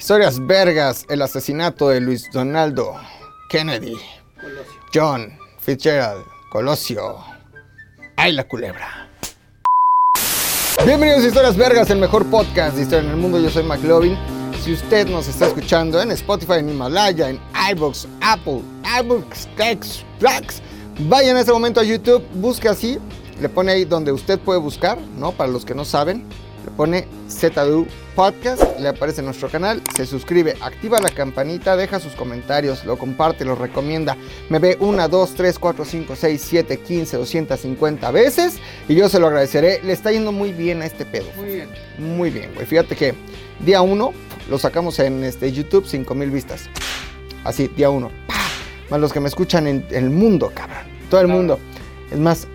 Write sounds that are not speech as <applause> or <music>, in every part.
Historias vergas, el asesinato de Luis Donaldo Kennedy, John Fitzgerald, Colosio. ¡Ay, la culebra! Bienvenidos a Historias Vergas, el mejor podcast de historia en el mundo. Yo soy McLovin. Si usted nos está escuchando en Spotify, en Himalaya, en iBox, Apple, iBooks, X, Blacks, vaya en este momento a YouTube, busque así, le pone ahí donde usted puede buscar, ¿no? Para los que no saben, le pone ZDU Podcast, le aparece en nuestro canal, se suscribe, activa la campanita, deja sus comentarios, lo comparte, lo recomienda. Me ve una, dos, tres, cuatro, cinco, seis, siete, quince, 250 veces y yo se lo agradeceré. Le está yendo muy bien a este pedo. Muy bien. Muy bien, güey. Fíjate que día uno lo sacamos en este YouTube, 5 mil vistas. Así, día uno. ¡Pah! Más los que me escuchan en, en el mundo, cabrón. Todo el Claro. mundo. Es más,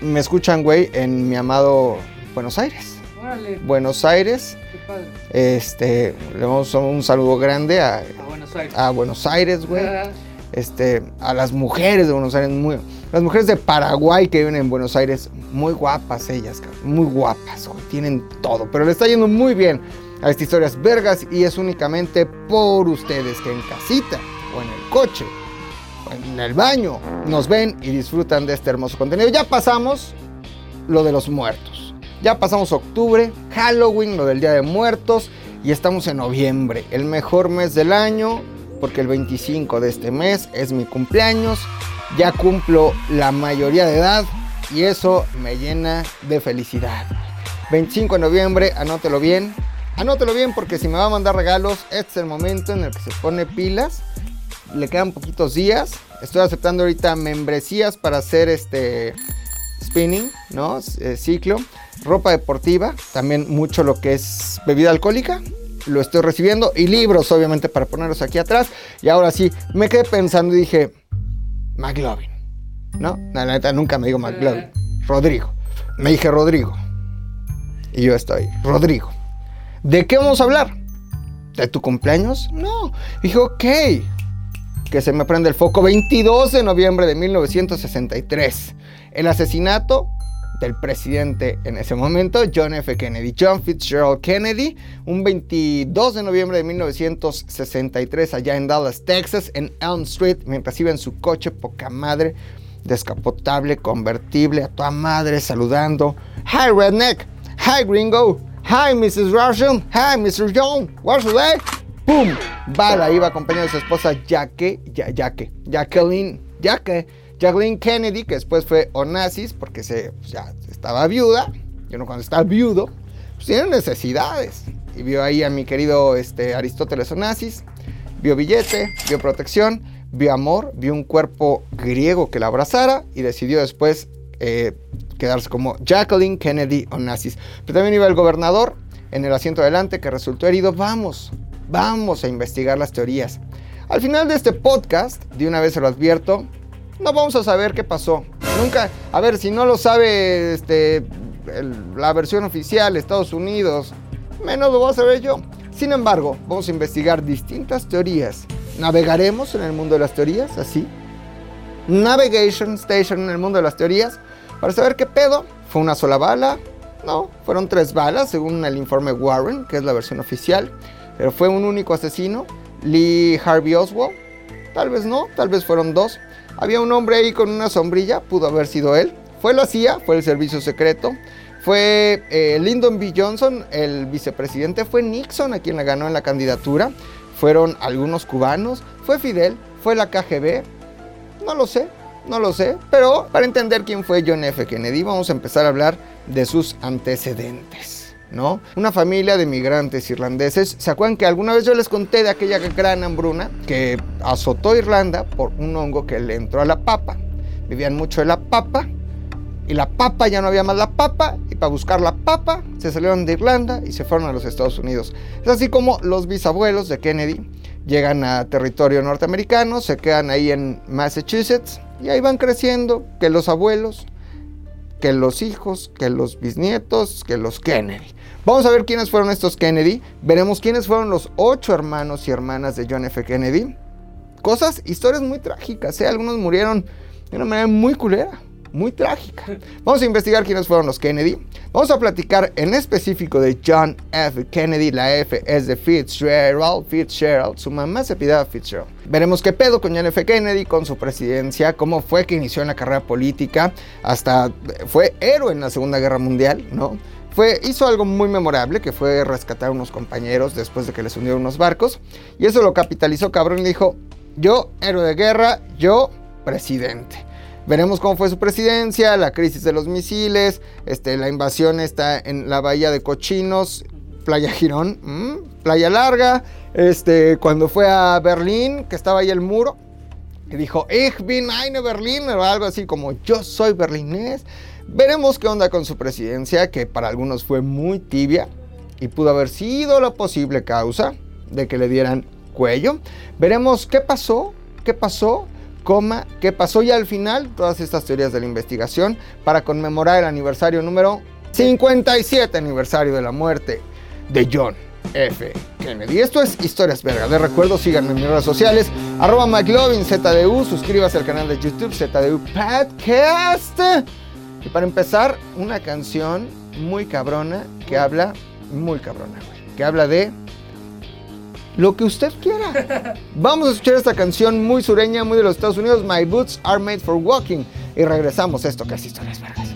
me escuchan, güey, en mi amado Buenos Aires. Órale, Buenos Aires. Padre. Este, le damos un saludo grande a, A Buenos Aires. a Buenos Aires, güey. Ah, Este, a las mujeres de Buenos Aires, muy, las mujeres de Paraguay que viven en Buenos Aires, muy guapas ellas, muy guapas, güey, tienen todo, pero le está yendo muy bien a estas historias vergas y es únicamente por ustedes que en casita o en el coche o en el baño nos ven y disfrutan de este hermoso contenido. Ya pasamos lo de los muertos. Ya pasamos octubre, Halloween, lo del Día de Muertos y estamos en noviembre, el mejor mes del año porque el 25 de este mes es mi cumpleaños. Ya cumplo la mayoría de edad y eso me llena de felicidad. 25 de noviembre, anótelo bien. Anótelo bien porque si me va a mandar regalos, este es el momento en el que se pone pilas. Le quedan poquitos días. Estoy aceptando ahorita membresías para hacer este spinning, ¿no? Eh, ciclo. Ropa deportiva, también mucho lo que es bebida alcohólica. Lo estoy recibiendo y libros, obviamente, para ponerlos aquí atrás. Y ahora sí, me quedé pensando y dije, McLovin, ¿no? La neta, nunca me digo McLovin. Rodrigo. Me dije Rodrigo. Y yo estoy, Rodrigo. ¿De qué vamos a hablar? ¿De tu cumpleaños? No. Dije, ok. Que se me prende el foco. 22 de noviembre de 1963. El asesinato del presidente en ese momento, John F. Kennedy. John Fitzgerald Kennedy, un 22 de noviembre de 1963, allá en Dallas, Texas, en Elm Street, mientras iba en su coche, poca madre, descapotable, convertible, a toda madre, saludando. Hi, redneck. Hi, gringo. Hi, Mrs. Russian. Hi, Mr. John. What's the day? ¡Pum! Bala iba acompañado de su esposa Ya- Jaque, Jacqueline, Jaque, Jacqueline Kennedy, que después fue Onassis porque se, pues, ya estaba viuda. Y uno cuando está viudo, pues tiene necesidades. Y vio ahí a mi querido este, Aristóteles Onassis, vio billete, vio protección, vio amor, vio un cuerpo griego que la abrazara y decidió después eh, quedarse como Jacqueline Kennedy Onassis. Pero también iba el gobernador en el asiento adelante que resultó herido. Vamos, vamos a investigar las teorías. Al final de este podcast, de una vez se lo advierto, no vamos a saber qué pasó. Nunca, a ver, si no lo sabe este, la versión oficial, Estados Unidos, menos lo voy a saber yo. Sin embargo, vamos a investigar distintas teorías. Navegaremos en el mundo de las teorías, así. Navigation Station en el mundo de las teorías, para saber qué pedo. ¿Fue una sola bala? No, fueron tres balas, según el informe Warren, que es la versión oficial. Pero fue un único asesino, Lee Harvey Oswald. Tal vez no, tal vez fueron dos. Había un hombre ahí con una sombrilla, pudo haber sido él. Fue la CIA, fue el servicio secreto. Fue eh, Lyndon B. Johnson, el vicepresidente. Fue Nixon a quien la ganó en la candidatura. Fueron algunos cubanos. Fue Fidel, fue la KGB. No lo sé, no lo sé. Pero para entender quién fue John F. Kennedy, vamos a empezar a hablar de sus antecedentes. ¿No? Una familia de migrantes irlandeses. ¿Se acuerdan que alguna vez yo les conté de aquella gran hambruna que azotó Irlanda por un hongo que le entró a la papa? Vivían mucho de la papa y la papa ya no había más la papa y para buscar la papa se salieron de Irlanda y se fueron a los Estados Unidos. Es así como los bisabuelos de Kennedy llegan a territorio norteamericano, se quedan ahí en Massachusetts y ahí van creciendo que los abuelos, que los hijos, que los bisnietos, que los Kennedy. Vamos a ver quiénes fueron estos Kennedy, veremos quiénes fueron los ocho hermanos y hermanas de John F. Kennedy. Cosas, historias muy trágicas, ¿eh? algunos murieron de una manera muy culera muy trágica. Vamos a investigar quiénes fueron los Kennedy. Vamos a platicar en específico de John F. Kennedy. La F es de Fitzgerald. Fitzgerald, su mamá se pidaba Fitzgerald. Veremos qué pedo con John F. Kennedy, con su presidencia, cómo fue que inició en la carrera política, hasta fue héroe en la Segunda Guerra Mundial, ¿no? Fue, hizo algo muy memorable, que fue rescatar a unos compañeros después de que les hundieron unos barcos. Y eso lo capitalizó cabrón y dijo, yo, héroe de guerra, yo, presidente. Veremos cómo fue su presidencia, la crisis de los misiles, este, la invasión está en la bahía de Cochinos, Playa Girón, Playa Larga, este, cuando fue a Berlín, que estaba ahí el muro, y dijo, Ich bin eine Berlin, o algo así como, yo soy berlinés. Veremos qué onda con su presidencia, que para algunos fue muy tibia y pudo haber sido la posible causa de que le dieran cuello. Veremos qué pasó, qué pasó, coma, qué pasó y al final todas estas teorías de la investigación para conmemorar el aniversario número 57 aniversario de la muerte de John F. Kennedy. Esto es Historias Vergas. Les recuerdo, síganme en mis redes sociales, arroba McLovin, ZDU, suscríbase al canal de YouTube ZDU Podcast. Y para empezar, una canción muy cabrona que habla, muy cabrona, que habla de lo que usted quiera. Vamos a escuchar esta canción muy sureña, muy de los Estados Unidos, My Boots Are Made for Walking. Y regresamos a esto que es Historias Vergas.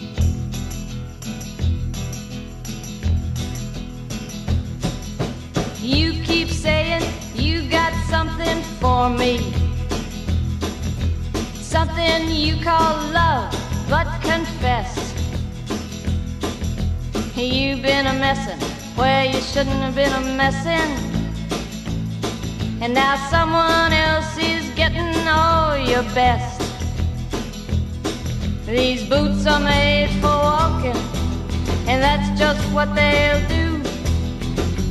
You keep saying you got something for me. Something you call love, but confess. You've been a messin' where you shouldn't have been a messin'. And now someone else is getting all your best. These boots are made for walking, and that's just what they'll do.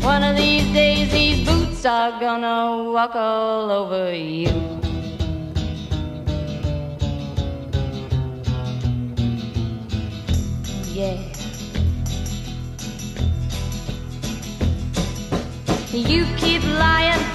One of these days, these boots are gonna walk all over you. Yeah. You keep lying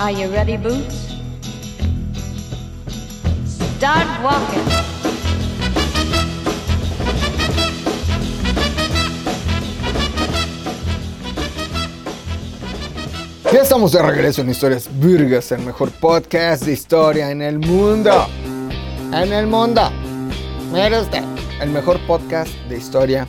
Are you ready, Boots? Start walking. Ya estamos de regreso en Historias Virgas, el mejor podcast de historia en el mundo. En el mundo. Mira usted, el mejor podcast de historia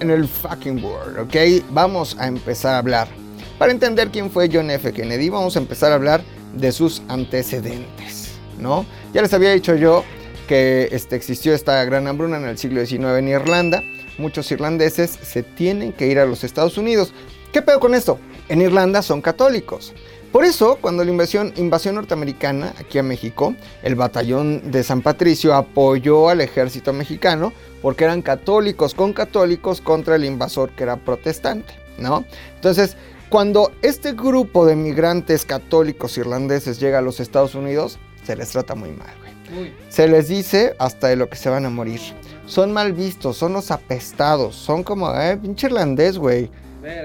en el fucking world, ¿ok? Vamos a empezar a hablar. Para entender quién fue John F. Kennedy, vamos a empezar a hablar de sus antecedentes, ¿no? Ya les había dicho yo que este, existió esta gran hambruna en el siglo XIX en Irlanda. Muchos irlandeses se tienen que ir a los Estados Unidos. ¿Qué pedo con esto? En Irlanda son católicos. Por eso, cuando la invasión, invasión norteamericana aquí a México, el batallón de San Patricio apoyó al ejército mexicano porque eran católicos con católicos contra el invasor que era protestante, ¿no? Entonces, cuando este grupo de migrantes católicos irlandeses llega a los Estados Unidos, se les trata muy mal, güey. Se les dice hasta de lo que se van a morir. Son mal vistos, son los apestados, son como, eh, pinche irlandés, güey.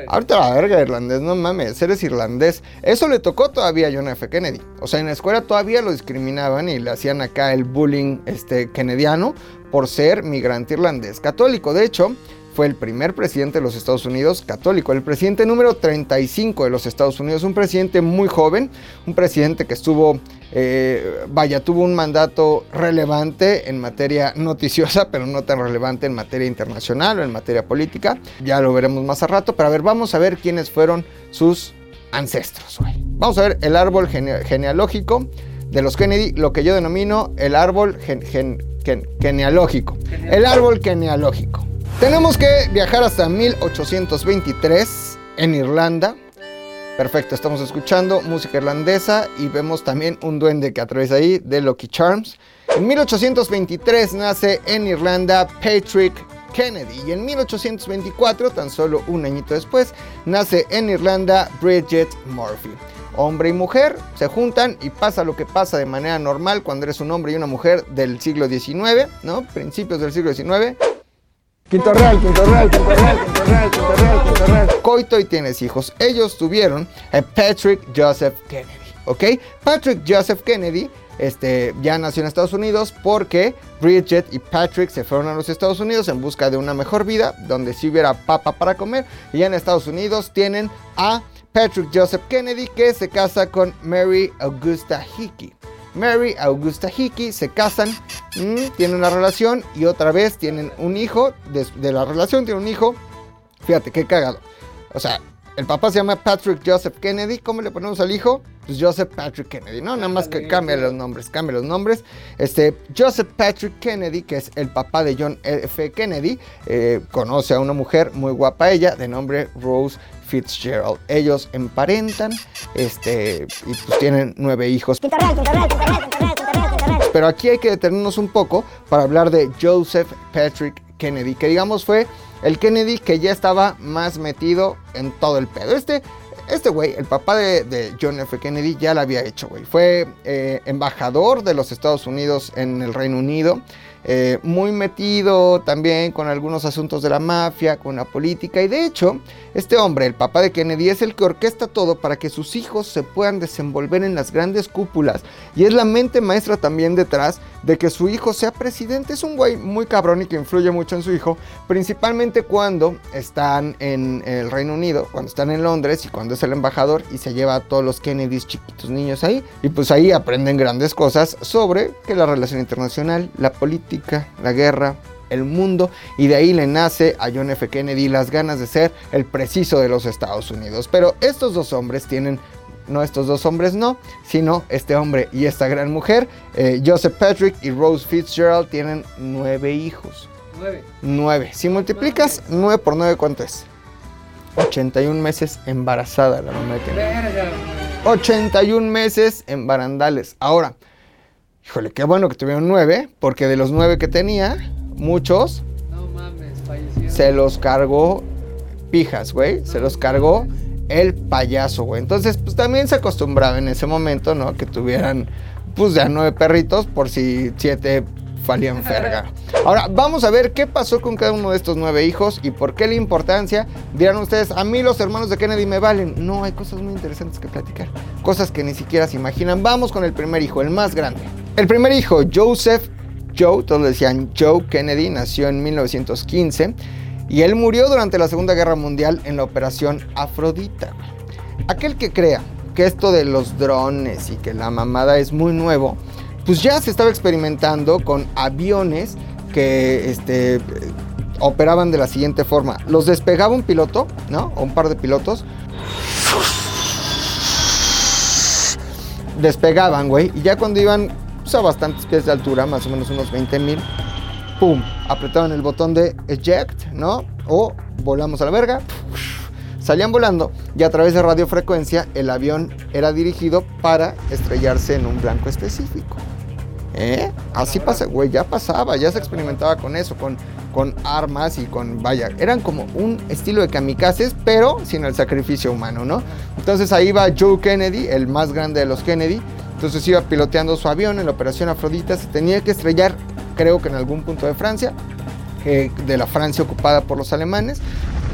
Ahorita la verga, irlandés, no mames, eres irlandés. Eso le tocó todavía a John F. Kennedy. O sea, en la escuela todavía lo discriminaban y le hacían acá el bullying este, kennediano por ser migrante irlandés católico. De hecho, fue el primer presidente de los Estados Unidos católico, el presidente número 35 de los Estados Unidos, un presidente muy joven, un presidente que estuvo, eh, vaya, tuvo un mandato relevante en materia noticiosa, <laughs> pero no tan relevante en materia internacional o en materia política. Ya lo veremos más a rato, pero a ver, vamos a ver quiénes fueron sus ancestros. Vamos a ver el árbol genealógico de los Kennedy, lo que yo denomino el árbol genealógico. El árbol genealógico. Tenemos que viajar hasta 1823 en Irlanda. Perfecto, estamos escuchando música irlandesa y vemos también un duende que atraviesa ahí de Lucky Charms. En 1823 nace en Irlanda Patrick Kennedy y en 1824, tan solo un añito después, nace en Irlanda Bridget Murphy. Hombre y mujer se juntan y pasa lo que pasa de manera normal cuando eres un hombre y una mujer del siglo XIX, ¿no? Principios del siglo XIX. Quinto real, quinto real, quinto real, quinto real, quinto real. Coito y tienes hijos. Ellos tuvieron a Patrick Joseph Kennedy, ¿ok? Patrick Joseph Kennedy este, ya nació en Estados Unidos porque Bridget y Patrick se fueron a los Estados Unidos en busca de una mejor vida, donde sí hubiera papa para comer. Y ya en Estados Unidos tienen a Patrick Joseph Kennedy que se casa con Mary Augusta Hickey. Mary, Augusta Hickey se casan, mm, tienen una relación y otra vez tienen un hijo. De, la relación tienen un hijo. Fíjate, qué cagado. O sea, el papá se llama Patrick Joseph Kennedy. ¿Cómo le ponemos al hijo? Pues Joseph Patrick Kennedy, ¿no? Nada más que cambia los nombres, cambia los nombres. Este, Joseph Patrick Kennedy, que es el papá de John F. Kennedy, eh, conoce a una mujer muy guapa ella, de nombre Rose Fitzgerald. Ellos emparentan este, y pues tienen nueve hijos. Pero aquí hay que detenernos un poco para hablar de Joseph Patrick Kennedy, que digamos fue el Kennedy que ya estaba más metido en todo el pedo. Este, este güey, el papá de, John F. Kennedy, ya lo había hecho, güey. Fue eh, embajador de los Estados Unidos en el Reino Unido. Eh, muy metido también con algunos asuntos de la mafia, con la política y de hecho este hombre, el papá de Kennedy, es el que orquesta todo para que sus hijos se puedan desenvolver en las grandes cúpulas y es la mente maestra también detrás de que su hijo sea presidente. Es un güey muy cabrón y que influye mucho en su hijo, principalmente cuando están en el Reino Unido, cuando están en Londres y cuando es el embajador y se lleva a todos los Kennedys chiquitos niños ahí y pues ahí aprenden grandes cosas sobre que la relación internacional, la política, la guerra, el mundo y de ahí le nace a John F. Kennedy las ganas de ser el preciso de los Estados Unidos. Pero estos dos hombres tienen, no estos dos hombres no, sino este hombre y esta gran mujer, eh, Joseph Patrick y Rose Fitzgerald tienen nueve hijos. Nueve. Nueve. Si multiplicas nueve por nueve, ¿cuánto es? 81 meses embarazada la mamá de Kennedy. 81 meses en barandales. Ahora, Híjole, qué bueno que tuvieron nueve, porque de los nueve que tenía, muchos se los cargó pijas, güey. Se los cargó el payaso, güey. Entonces, pues también se acostumbraba en ese momento, ¿no? Que tuvieran, pues ya nueve perritos por si siete valían <laughs> ferga. Ahora, vamos a ver qué pasó con cada uno de estos nueve hijos y por qué la importancia. Dirán ustedes, a mí los hermanos de Kennedy me valen. No, hay cosas muy interesantes que platicar. Cosas que ni siquiera se imaginan. Vamos con el primer hijo, el más grande. El primer hijo, Joseph Joe, todos le decían Joe Kennedy, nació en 1915 y él murió durante la Segunda Guerra Mundial en la Operación Afrodita. Aquel que crea que esto de los drones y que la mamada es muy nuevo, pues ya se estaba experimentando con aviones que este, operaban de la siguiente forma. Los despegaba un piloto, ¿no? O un par de pilotos despegaban, güey, y ya cuando iban pues, a bastantes pies de altura, más o menos unos 20 mil, ¡pum! Apretaban el botón de eject, ¿no? O volamos a la verga, salían volando y a través de radiofrecuencia el avión era dirigido para estrellarse en un blanco específico. ¿Eh? Así pasa, güey, ya pasaba, ya se experimentaba con eso, con, con armas y con, vaya, eran como un estilo de kamikazes, pero sin el sacrificio humano, ¿no? Entonces ahí va Joe Kennedy, el más grande de los Kennedy, entonces iba piloteando su avión en la operación Afrodita, se tenía que estrellar, creo que en algún punto de Francia, de la Francia ocupada por los alemanes.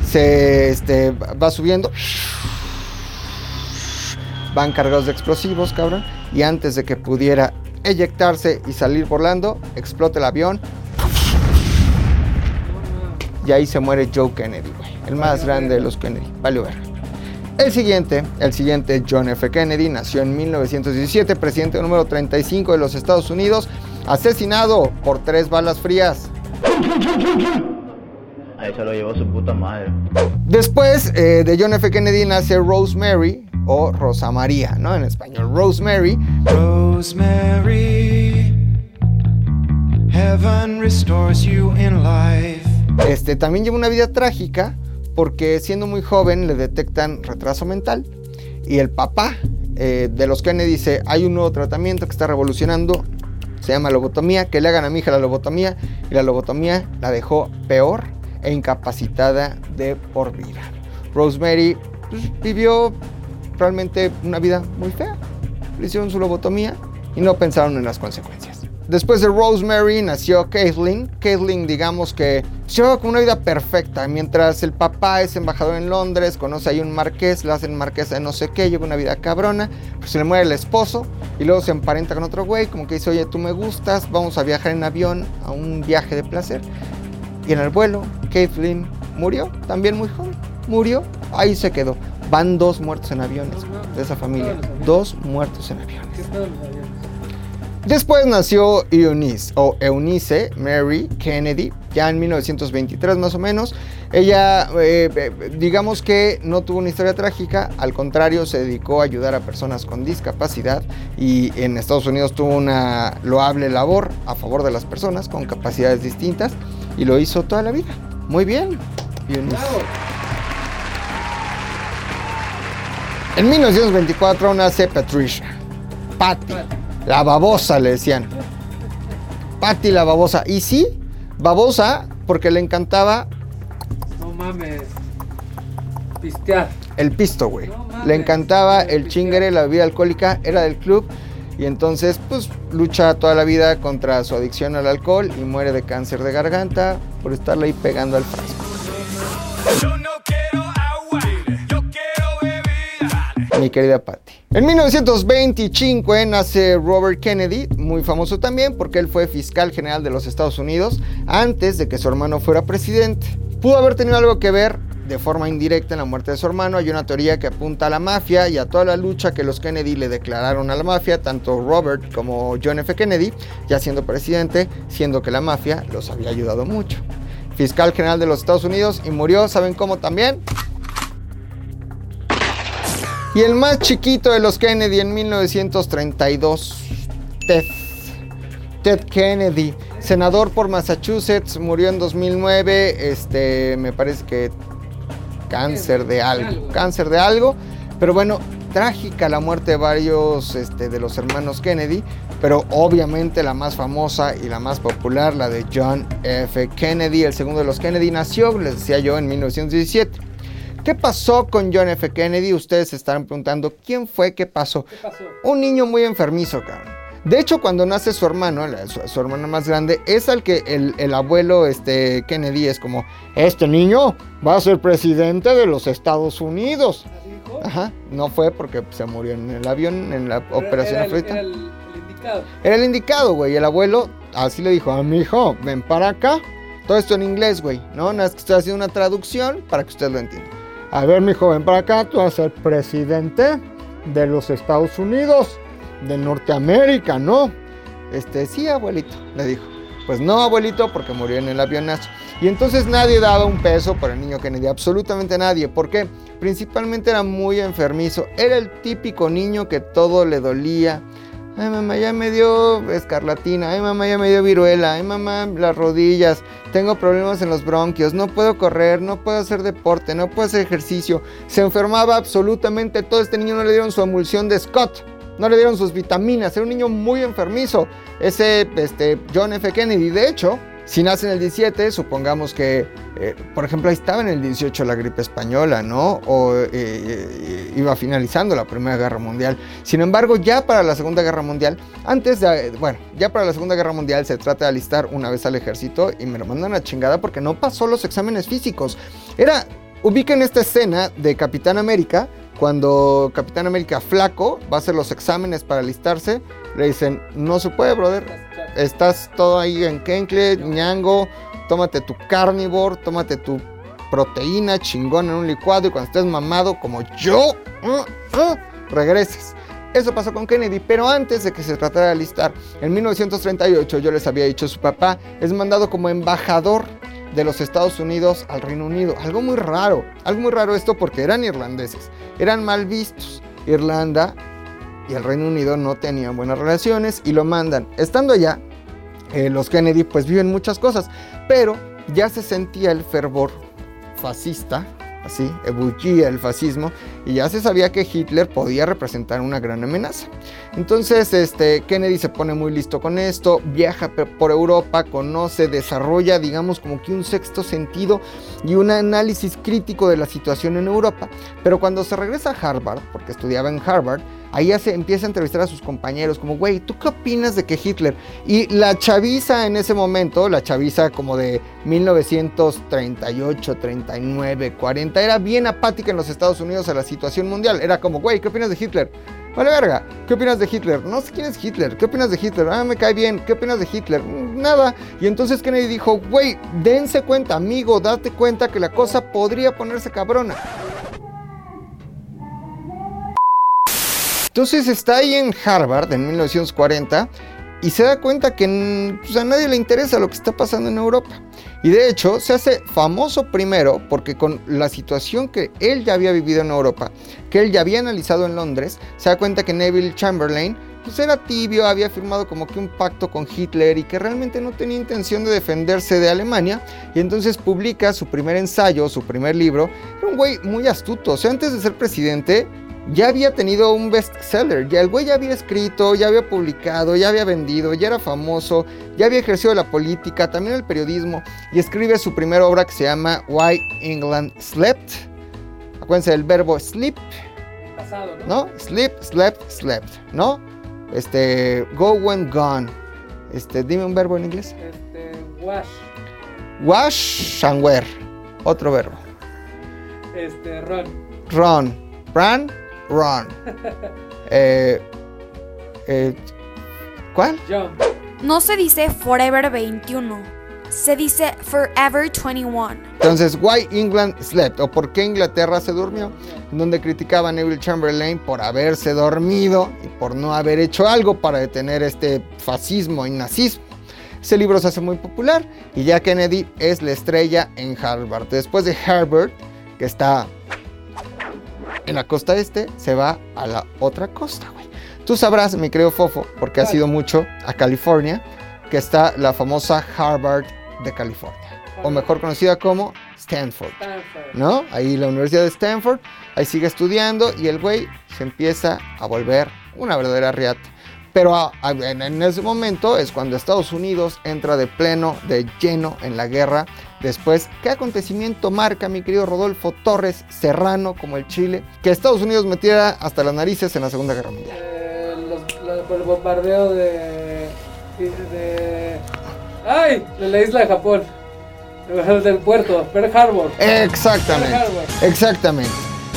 se este, va subiendo. Van cargados de explosivos, cabrón. Y antes de que pudiera eyectarse y salir volando, explota el avión. Y ahí se muere Joe Kennedy, güey. El más grande de los Kennedy. Vale, ver. El siguiente, el siguiente John F. Kennedy, nació en 1917, presidente número 35 de los Estados Unidos, asesinado por tres balas frías. Ahí se lo llevó su puta madre. Después eh, de John F. Kennedy nace Rosemary o Rosa María, ¿no? En español, Rosemary. Rosemary, heaven restores you in life. Este, también lleva una vida trágica porque siendo muy joven le detectan retraso mental y el papá eh, de los Kennedy dice, hay un nuevo tratamiento que está revolucionando, se llama lobotomía, que le hagan a mi hija la lobotomía y la lobotomía la dejó peor e incapacitada de por vida. Rosemary pues, vivió realmente una vida muy fea. Le hicieron su lobotomía y no pensaron en las consecuencias. Después de Rosemary nació Caitlyn. Caitlyn, digamos que lleva con una vida perfecta. Mientras el papá es embajador en Londres, conoce ahí un marqués, le hacen marquesa de no sé qué, lleva una vida cabrona. Pues se le muere el esposo y luego se emparenta con otro güey, como que dice, oye, tú me gustas, vamos a viajar en avión a un viaje de placer. Y en el vuelo, Caitlyn murió, también muy joven. Murió, ahí se quedó. Van dos muertos en aviones de esa familia. Dos muertos en aviones. Después nació Eunice o Eunice Mary Kennedy, ya en 1923 más o menos. Ella, eh, eh, digamos que no tuvo una historia trágica, al contrario, se dedicó a ayudar a personas con discapacidad y en Estados Unidos tuvo una loable labor a favor de las personas con capacidades distintas y lo hizo toda la vida. Muy bien, Eunice. En 1924 nace Patricia, Patty. La babosa le decían. Patty la babosa. Y sí, babosa porque le encantaba No mames. Pistear. el pisto, güey. No. Le encantaba el chingere, la bebida alcohólica, era del club. Y entonces, pues, lucha toda la vida contra su adicción al alcohol y muere de cáncer de garganta por estarle ahí pegando al frasco. Mi querida Patty. En 1925 eh, nace Robert Kennedy, muy famoso también porque él fue fiscal general de los Estados Unidos antes de que su hermano fuera presidente. Pudo haber tenido algo que ver de forma indirecta en la muerte de su hermano. Hay una teoría que apunta a la mafia y a toda la lucha que los Kennedy le declararon a la mafia, tanto Robert como John F. Kennedy, ya siendo presidente, siendo que la mafia los había ayudado mucho. Fiscal general de los Estados Unidos y murió, ¿saben cómo también? Y el más chiquito de los Kennedy en 1932, Ted. Ted Kennedy, senador por Massachusetts, murió en 2009, este, me parece que cáncer de algo, cáncer de algo, pero bueno, trágica la muerte de varios este, de los hermanos Kennedy, pero obviamente la más famosa y la más popular, la de John F. Kennedy, el segundo de los Kennedy, nació, les decía yo, en 1917. ¿Qué pasó con John F. Kennedy? Ustedes se estarán preguntando, ¿quién fue? ¿Qué pasó? ¿Qué pasó? Un niño muy enfermizo, cabrón. De hecho, cuando nace su hermano, la- su, su hermano más grande, es al que el, el abuelo este, Kennedy es como, este niño va a ser presidente de los Estados Unidos. ¿Así dijo? Ajá, no fue porque se murió en el avión, en la Era- operación era Afrodita. Era el, indicado. Era el indicado, güey. El abuelo así le dijo a mi hijo, ven para acá. Todo esto en inglés, güey. No, nada más que estoy haciendo una traducción para que usted lo entienda. A ver, mi joven, para acá, tú vas a ser presidente de los Estados Unidos, de Norteamérica, ¿no? Este, sí, abuelito, le dijo. Pues no, abuelito, porque murió en el avionazo. Y entonces nadie daba un peso por el niño Kennedy, absolutamente nadie. ¿Por qué? Principalmente era muy enfermizo. Era el típico niño que todo le dolía. Ay, mamá, ya me dio escarlatina. Ay, mamá, ya me dio viruela. Ay, mamá, las rodillas. Tengo problemas en los bronquios. No puedo correr, no puedo hacer deporte, no puedo hacer ejercicio. Se enfermaba absolutamente todo. Este niño no le dieron su emulsión de Scott. No le dieron sus vitaminas. Era un niño muy enfermizo. Ese, este, John F. Kennedy. De hecho, si nace en el 17, supongamos que, eh, por ejemplo, ahí estaba en el 18 la gripe española, ¿no? O eh, eh, iba finalizando la Primera Guerra Mundial. Sin embargo, ya para la Segunda Guerra Mundial, antes de, bueno, ya para la Segunda Guerra Mundial se trata de alistar una vez al ejército y me lo mandan a chingada porque no pasó los exámenes físicos. Era ubiquen esta escena de Capitán América, cuando Capitán América flaco va a hacer los exámenes para alistarse, le dicen, no se puede, brother, estás todo ahí en Kenkle, ñango, tómate tu carnivore, tómate tu proteína chingón en un licuado y cuando estés mamado como yo, uh, regreses. Eso pasó con Kennedy, pero antes de que se tratara de alistar, en 1938 yo les había dicho, su papá es mandado como embajador de los Estados Unidos al Reino Unido. Algo muy raro, algo muy raro esto porque eran irlandeses, eran mal vistos. Irlanda y el Reino Unido no tenían buenas relaciones y lo mandan. Estando allá, eh, los Kennedy pues viven muchas cosas, pero ya se sentía el fervor fascista, así, ebullía el fascismo, y ya se sabía que Hitler podía representar una gran amenaza. Entonces, este, Kennedy se pone muy listo con esto, viaja por Europa, conoce, desarrolla, digamos, como que un sexto sentido y un análisis crítico de la situación en Europa. Pero cuando se regresa a Harvard, porque estudiaba en Harvard, ahí ya se empieza a entrevistar a sus compañeros, como, güey, ¿tú qué opinas de que Hitler? Y la chaviza en ese momento, la chaviza como de 1938, 39, 40, era bien apática en los Estados Unidos a la situación mundial. Era como, güey, ¿qué opinas de Hitler? Vale, verga, ¿qué opinas de Hitler? No sé quién es Hitler, ¿qué opinas de Hitler? Ah, me cae bien, ¿qué opinas de Hitler? "Mm, Nada. Y entonces Kennedy dijo, güey, dense cuenta, amigo, date cuenta que la cosa podría ponerse cabrona. Entonces está ahí en Harvard en 1940 y se da cuenta que pues, a nadie le interesa lo que está pasando en Europa. Y de hecho se hace famoso primero porque con la situación que él ya había vivido en Europa, que él ya había analizado en Londres, se da cuenta que Neville Chamberlain pues era tibio, había firmado como que un pacto con Hitler y que realmente no tenía intención de defenderse de Alemania. Y entonces publica su primer ensayo, su primer libro. Era un güey muy astuto, o sea, antes de ser presidente ya había tenido un bestseller, ya el güey ya había escrito, ya había publicado, ya había vendido, ya era famoso, ya había ejercido la política, también el periodismo, y escribe su primera obra que se llama Why England Slept. Acuérdense del verbo sleep, Pasado, ¿no? ¿no? Sleep, slept, slept, ¿no? Este, go when gone. Este, dime un verbo en inglés. Este, wash. Wash and wear. Otro verbo. Este, run. Run. Run, run. Eh, eh, ¿Cuál? Jump. No se dice Forever 21, se dice Forever 21. Entonces, Why England Slept o por qué Inglaterra se durmió, en donde criticaba a Neville Chamberlain por haberse dormido y por no haber hecho algo para detener este fascismo y nazismo. Ese libro se hace muy popular y ya Kennedy es la estrella en Harvard. Después de Harvard, que está en la costa este, se va a la otra costa, güey. Tú sabrás, mi querido Fofo, porque has ido mucho a California, que está la famosa Harvard de California, o mejor conocida como Stanford. Stanford. ¿no? Ahí la Universidad de Stanford, ahí sigue estudiando y el güey se empieza a volver una verdadera riata. Pero a- a- en, ese momento es cuando Estados Unidos entra de pleno, de lleno en la guerra. Después, ¿qué acontecimiento marca, mi querido Rodolfo Torres Serrano, como el Chile, que Estados Unidos metiera hasta las narices en la Segunda Guerra Mundial? Eh, los- el bombardeo de, de. ¡Ay! De la isla de Japón. <laughs> Del puerto, Pearl Harbor. Exactamente. Pearl Harbor. Exactamente.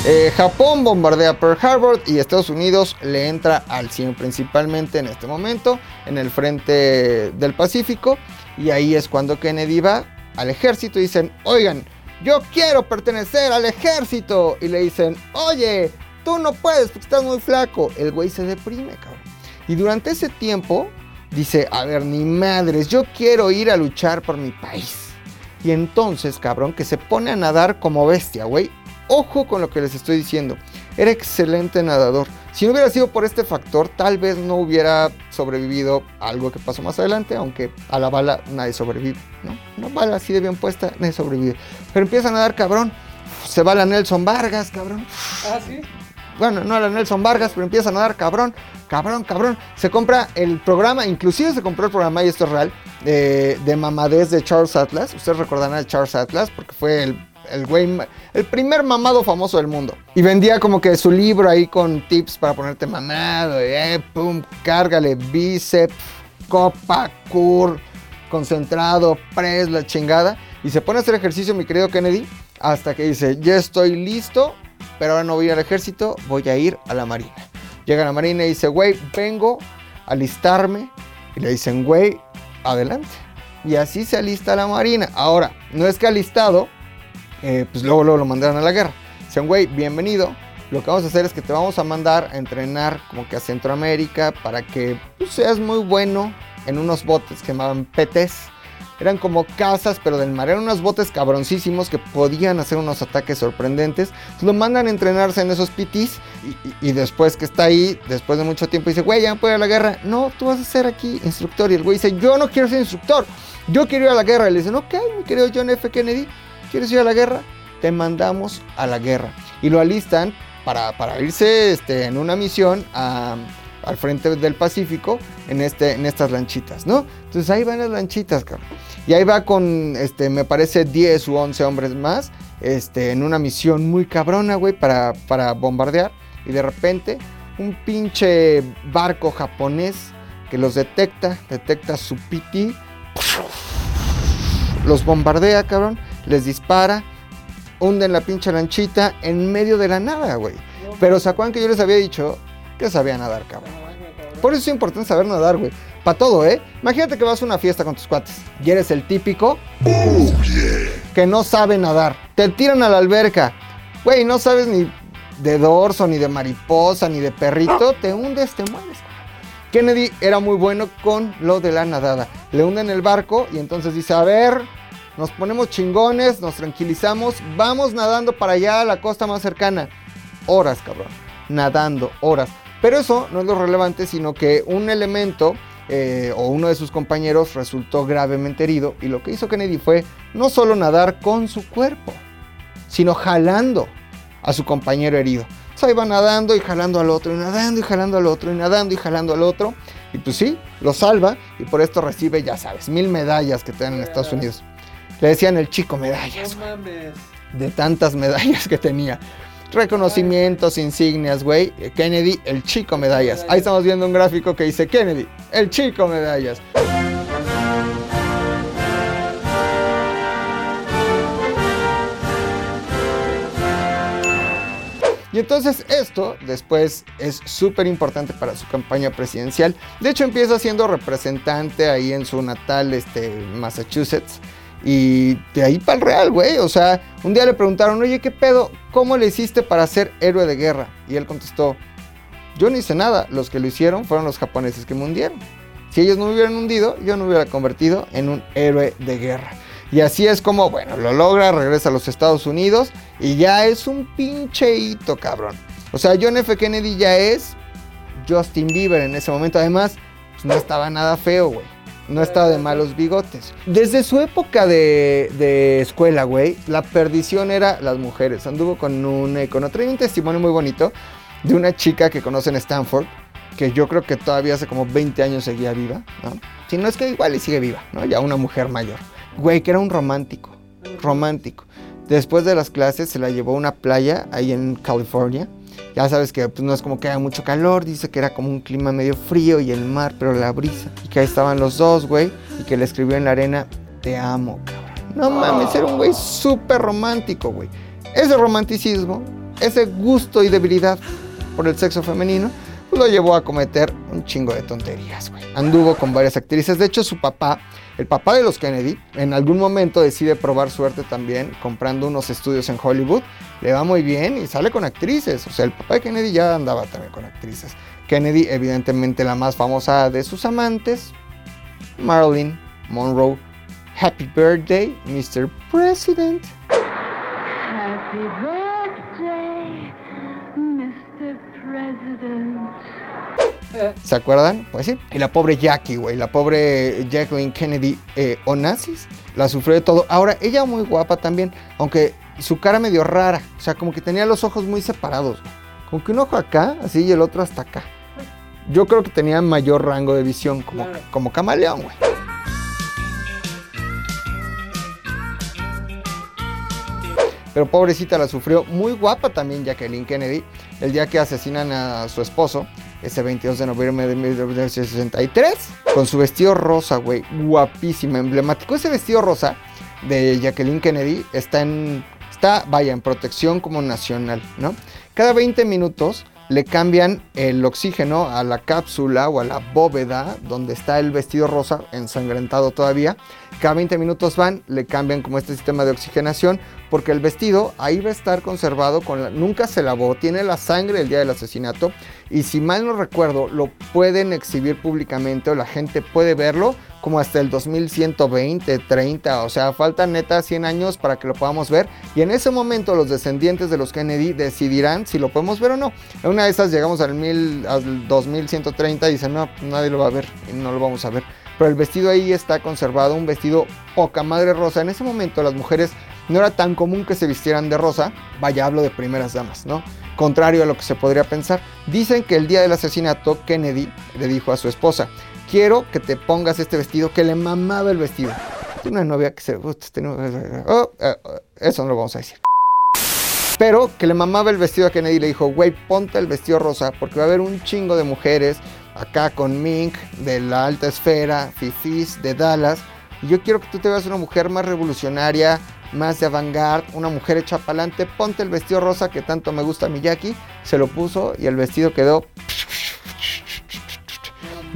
Eh, Japón bombardea Pearl Harbor y Estados Unidos le entra al 100 principalmente en este momento en el frente del Pacífico y ahí es cuando Kennedy va al ejército y dicen, oigan, yo quiero pertenecer al ejército y le dicen, oye, tú no puedes porque estás muy flaco. El güey se deprime, cabrón. Y durante ese tiempo dice, a ver, ni madres, yo quiero ir a luchar por mi país. Y entonces, cabrón, que se pone a nadar como bestia, güey. Ojo con lo que les estoy diciendo. Era excelente nadador. Si no hubiera sido por este factor, tal vez no hubiera sobrevivido algo que pasó más adelante, aunque a la bala nadie sobrevive, ¿no? Una bala así de bien puesta, nadie sobrevive. Pero empieza a nadar, cabrón. Se va la Nelson Vargas, cabrón. Ah, sí. Bueno, no era Nelson Vargas, pero empieza a nadar, cabrón, cabrón, cabrón. Se compra el programa, inclusive se compró el programa, y esto es real, eh, de mamadez de Charles Atlas. Ustedes recordarán a Charles Atlas porque fue el, el güey, el primer mamado famoso del mundo. Y vendía como que su libro ahí con tips para ponerte mamado, eh, pum, cárgale, bíceps, copa, cur, concentrado, press, la chingada. Y se pone a hacer ejercicio, mi querido Kennedy, hasta que dice, ya estoy listo, pero ahora no voy al ejército, voy a ir a la marina. Llega a la marina y dice, güey, vengo a alistarme. Y le dicen, güey, adelante. Y así se alista la marina. Ahora, no es que alistado, eh, pues luego, luego lo mandaron a la guerra. Dicen, güey, bienvenido. Lo que vamos a hacer es que te vamos a mandar a entrenar como que a Centroamérica para que tú seas muy bueno en unos botes que llamaban PTs. Eran como casas, pero del mar. Eran unos botes cabroncísimos que podían hacer unos ataques sorprendentes. Lo mandan a entrenarse en esos y- y después que está ahí, después de mucho tiempo, dice, güey, ya me puedo ir a la guerra. No, tú vas a ser aquí instructor. Y el güey dice, yo no quiero ser instructor. Yo quiero ir a la guerra. Y le dicen, ok, mi querido John F. Kennedy, ¿quieres ir a la guerra? Te mandamos a la guerra. Y lo alistan para, para irse este, en una misión al frente del Pacífico en, este, en estas lanchitas, ¿no? Entonces ahí van las lanchitas, cabrón. Y ahí va con, este, me parece 10 u 11 hombres más, este, en una misión muy cabrona, güey, para, para bombardear. Y de repente, un pinche barco japonés que los detecta, detecta su PT, los bombardea, cabrón, les dispara, hunden la pinche lanchita en medio de la nada, güey. Pero ¿se acuerdan que yo les había dicho que sabía nadar, cabrón? Por eso es importante saber nadar, güey. Para todo, ¿eh? Imagínate que vas a una fiesta con tus cuates y eres el típico que no sabe nadar. Te tiran a la alberca. Güey, no sabes ni de dorso, ni de mariposa, ni de perrito. Te hundes, te mueres. Kennedy era muy bueno con lo de la nadada. Le hunden el barco y entonces dice, a ver, nos ponemos chingones, nos tranquilizamos, vamos nadando para allá a la costa más cercana. Horas, cabrón. Nadando, horas. Pero eso no es lo relevante, sino que un elemento eh, o uno de sus compañeros resultó gravemente herido y lo que hizo Kennedy fue no solo nadar con su cuerpo, sino jalando a su compañero herido. O sea, iba nadando y jalando al otro, y nadando y jalando al otro, y nadando y jalando al otro. Y pues sí, lo salva y por esto recibe, ya sabes, mil medallas que te dan en Estados Unidos. Le decían el chico medallas, No mames. de tantas medallas que tenía. Reconocimientos, insignias, güey. Kennedy, el chico medallas. Ahí estamos viendo un gráfico que dice Kennedy, el chico medallas. Y entonces esto después es súper importante para su campaña presidencial. De hecho empieza siendo representante ahí en su natal este, Massachusetts. Y de ahí para el real, güey. O sea, un día le preguntaron, oye, ¿qué pedo? ¿Cómo le hiciste para ser héroe de guerra? Y él contestó, yo no hice nada. Los que lo hicieron fueron los japoneses que me hundieron. Si ellos no me hubieran hundido, yo no me hubiera convertido en un héroe de guerra. Y así es como, bueno, lo logra, regresa a los Estados Unidos y ya es un pinche hito, cabrón. O sea, John F. Kennedy ya es Justin Bieber en ese momento. Además, pues, no estaba nada feo, güey. No estaba de malos bigotes. Desde su época de, de escuela, güey, la perdición era las mujeres. Anduvo con un, eh, con otro, hay un testimonio muy bonito de una chica que conoce en Stanford, que yo creo que todavía hace como 20 años seguía viva, ¿no? Si no es que igual y sigue viva, ¿no? Ya una mujer mayor. Güey, que era un romántico, romántico. Después de las clases se la llevó a una playa ahí en California. Ya sabes que pues, no es como que haya mucho calor, dice que era como un clima medio frío y el mar, pero la brisa. Y que ahí estaban los dos, güey, y que le escribió en la arena, te amo, cabrón. No mames, era un güey súper romántico, güey. Ese romanticismo, ese gusto y debilidad por el sexo femenino, lo llevó a cometer un chingo de tonterías, güey. Anduvo con varias actrices. De hecho, su papá, el papá de los Kennedy, en algún momento decide probar suerte también comprando unos estudios en Hollywood. Le va muy bien y sale con actrices. O sea, el papá de Kennedy ya andaba también con actrices. Kennedy, evidentemente, la más famosa de sus amantes, Marilyn Monroe. Happy birthday, Mr. President. Happy birthday, Mr. President. ¿Se acuerdan? Pues sí. Y la pobre Jackie, güey. La pobre Jacqueline Kennedy eh, Onassis. La sufrió de todo. Ahora, ella muy guapa también. Aunque su cara medio rara. O sea, como que tenía los ojos muy separados. güey. Como que un ojo acá, así, y el otro hasta acá. Yo creo que tenía mayor rango de visión. Como, Claro. como camaleón, güey. Pero pobrecita la sufrió. Muy guapa también Jacqueline Kennedy. El día que asesinan a su esposo, ese 22 de noviembre de 1963, con su vestido rosa, güey. Guapísima, emblemático. Ese vestido rosa de Jacqueline Kennedy está en, está, vaya, en protección como nacional, ¿no? Cada 20 minutos le cambian el oxígeno a la cápsula o a la bóveda donde está el vestido rosa ensangrentado todavía. Cada 20 minutos van, le cambian como este sistema de oxigenación porque el vestido ahí va a estar conservado con la, nunca se lavó, tiene la sangre el día del asesinato y si mal no recuerdo lo pueden exhibir públicamente o la gente puede verlo como hasta el 2120, 30, o sea, faltan neta 100 años para que lo podamos ver y en ese momento los descendientes de los Kennedy decidirán si lo podemos ver o no. En una de esas llegamos al, mil, al 2130 y dicen, no, nadie lo va a ver no lo vamos a ver. Pero el vestido ahí está conservado, un vestido poca madre rosa. En ese momento las mujeres no era tan común que se vistieran de rosa. Vaya, hablo de primeras damas, ¿no? Contrario a lo que se podría pensar. Dicen que el día del asesinato Kennedy le dijo a su esposa, quiero que te pongas este vestido, que le mamaba el vestido. Una novia que se... oh, eh, eso no lo vamos a decir. Pero que le mamaba el vestido a Kennedy y le dijo, güey, ponte el vestido rosa porque va a haber un chingo de mujeres acá con Mink de la alta esfera, Fifis de Dallas. Y yo quiero que tú te veas una mujer más revolucionaria, más de avant-garde, una mujer hecha pa'lante. Ponte el vestido rosa que tanto me gusta a Miyaki. Se lo puso y el vestido quedó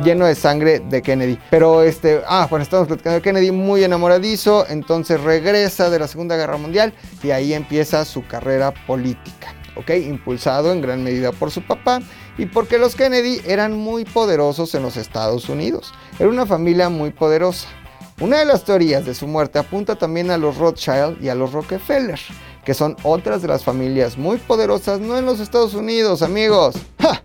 lleno de sangre de Kennedy. Pero este, ah, bueno, estamos platicando de Kennedy muy enamoradizo, entonces regresa de la Segunda Guerra Mundial y ahí empieza su carrera política, ¿ok? Impulsado en gran medida por su papá y porque los Kennedy eran muy poderosos en los Estados Unidos. Era una familia muy poderosa. Una de las teorías de su muerte apunta también a los Rothschild y a los Rockefeller, que son otras de las familias muy poderosas, no en los Estados Unidos, amigos, ¡Ja!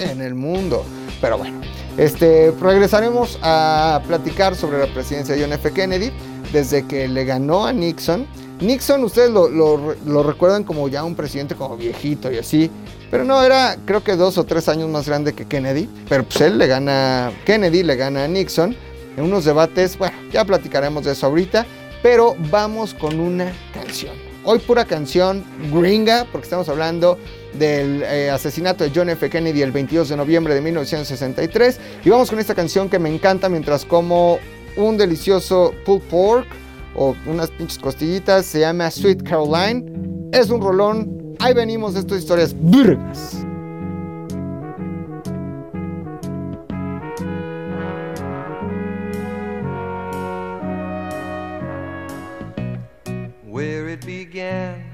En el mundo. Pero bueno, este, regresaremos a platicar sobre la presidencia de John F. Kennedy desde que le ganó a Nixon. Nixon, ustedes lo, lo- recuerdan como ya un presidente como viejito y así, pero no, era creo que dos o tres años más grande que Kennedy, pero pues él le gana, Kennedy le gana a Nixon en unos debates, bueno, ya platicaremos de eso ahorita, pero vamos con una canción. Hoy pura canción gringa, porque estamos hablando del eh, asesinato de John F. Kennedy el 22 de noviembre de 1963. Y vamos con esta canción que me encanta mientras como un delicioso pulled pork o unas pinches costillitas. Se llama Sweet Caroline. Es un rolón. Ahí venimos de estas historias burgas. where it began.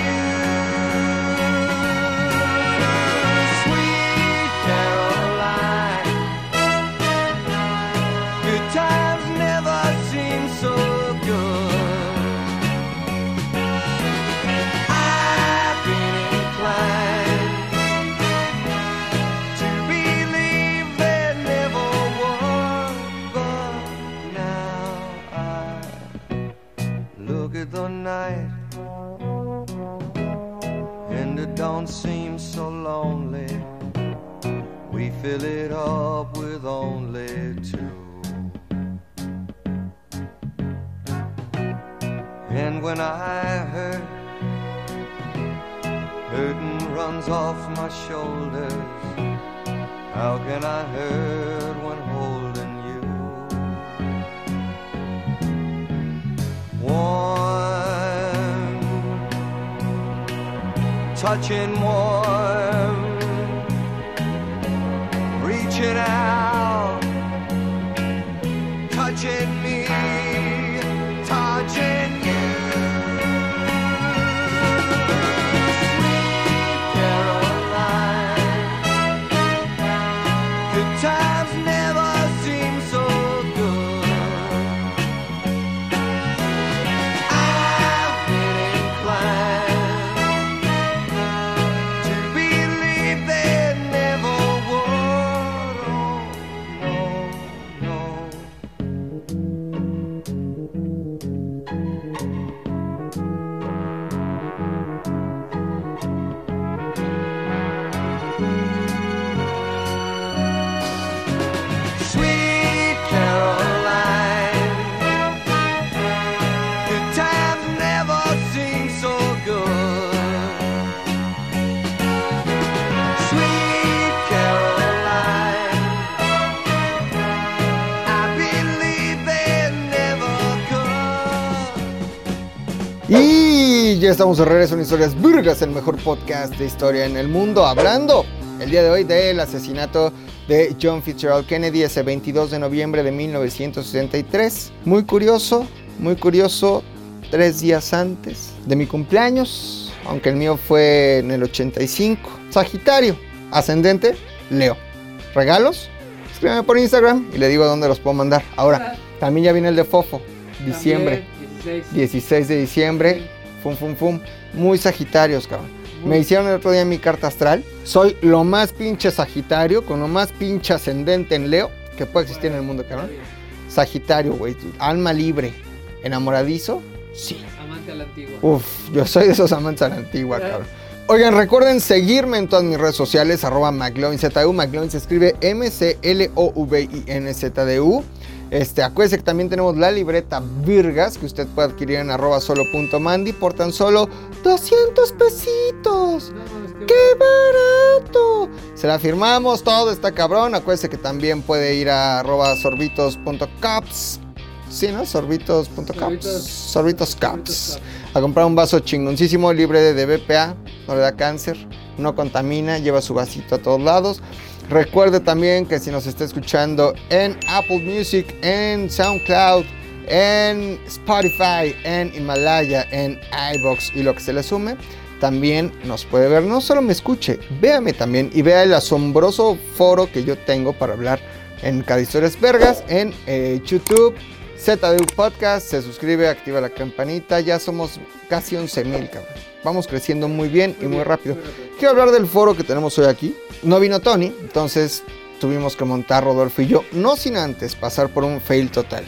Fill it up with only two. And when I hurt Hurting runs off my shoulders. How can I hurt when holding you? Warm, touching warm, get I? Ya estamos de regreso en Historias Burgas, el mejor podcast de historia en el mundo, hablando el día de hoy del asesinato de John Fitzgerald Kennedy ese 22 de noviembre de 1963. Muy curioso, muy curioso, tres días antes de mi cumpleaños, aunque el mío fue en el 85. Sagitario, ascendente, Leo. ¿Regalos? Escríbeme por Instagram y le digo dónde los puedo mandar. Ahora, también ya viene el de Fofo, diciembre. También, 16. 16 de diciembre. Fum, fum, fum. Muy sagitarios, cabrón. Me hicieron el otro día mi carta astral. Soy lo más pinche sagitario, con lo más pinche ascendente en Leo que puede existir en el mundo, cabrón. Sagitario, güey. Alma libre. Enamoradizo. Sí. Amante a la antigua. Uf, yo soy de esos amantes a la antigua, cabrón. Oigan, recuerden seguirme en todas mis redes sociales, arroba McLovinZDU. McLovin se escribe M-C-L-O-V-I-N-Z-D-U. Este, acuérdense que también tenemos la libreta Virgas que usted puede adquirir en arroba solo.mandy por tan solo 200 pesitos. Qué ¡Qué barato! Se la firmamos, todo está cabrón. Acuérdese que también puede ir a arroba sorbitos.caps. Sí, ¿no? Sorbitos.caps. Sorbitos- Sorbitos caps. Sorbitos A comprar un vaso chingoncísimo, libre de BPA, no le da cáncer, no contamina, lleva su vasito a todos lados. Recuerde también que si nos está escuchando en Apple Music, en SoundCloud, en Spotify, en Himalaya, en iBox y lo que se le sume, también nos puede ver. No solo me escuche, véame también y vea el asombroso foro que yo tengo para hablar en Cada Historias Vergas en eh, YouTube. ZDU Podcast, se suscribe, activa la campanita, ya somos casi 11 mil, cabrón. Vamos creciendo muy bien y muy rápido. Quiero hablar del foro que tenemos hoy aquí. No vino Tony, entonces tuvimos que montar Rodolfo y yo, no sin antes pasar por un fail total.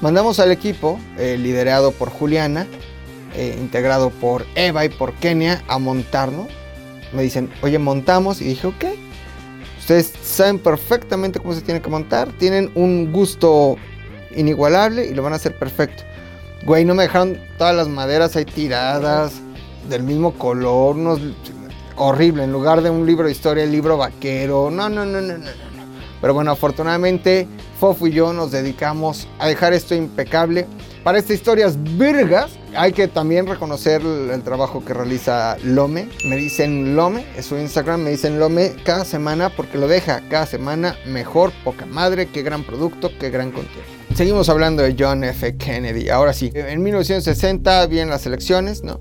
Mandamos al equipo, eh, liderado por Juliana, eh, integrado por Eva y por Kenia, a montarnos. Me dicen, oye, montamos. Y dije, ok. Ustedes saben perfectamente cómo se tiene que montar. Tienen un gusto inigualable y lo van a hacer perfecto. Güey, no me dejaron todas las maderas ahí tiradas, del mismo color, unos horrible. En lugar de un libro de historia, el libro vaquero. No, no, no, no, no, no. Pero bueno, afortunadamente, Fofo y yo nos dedicamos a dejar esto impecable. Para estas historias virgas, hay que también reconocer el, el trabajo que realiza Lome. Me dicen Lome, es su Instagram, me dicen Lome cada semana porque lo deja cada semana mejor, poca madre, qué gran producto, qué gran contenido. Seguimos hablando de John F. Kennedy. Ahora sí, en 1960 vienen las elecciones, ¿no?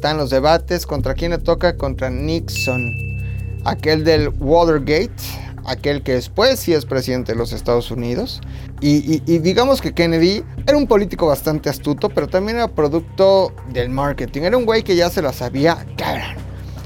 Están los debates. ¿Contra quién le toca? Contra Nixon. Aquel del Watergate. Aquel que después sí es presidente de los Estados Unidos. Y, digamos que Kennedy era un político bastante astuto, pero también era producto del marketing. Era un güey que ya se la sabía, cabrón.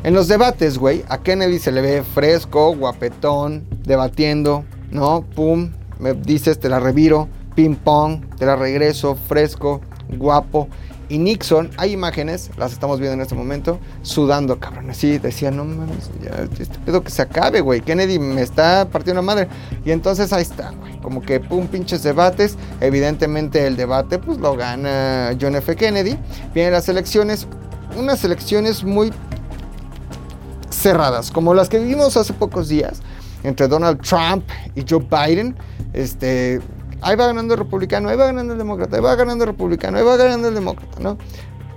En los debates, güey, a Kennedy se le ve fresco, guapetón, debatiendo, ¿no? Pum, me dices, te la reviro, ping pong, te la regreso, fresco, guapo. Y Nixon, hay imágenes, las estamos viendo en este momento, sudando, cabrón. Así decía, no mames, ya, este pedo que se acabe, güey. Kennedy me está partiendo la madre. Y entonces ahí está, güey. Como que pum, pinches debates. Evidentemente el debate, pues lo gana John F. Kennedy. Vienen las elecciones, unas elecciones muy cerradas, como las que vivimos hace pocos días entre Donald Trump y Joe Biden. Este, ahí va ganando el republicano, ahí va ganando el demócrata, ahí va ganando el republicano, ahí va ganando el demócrata, ¿no?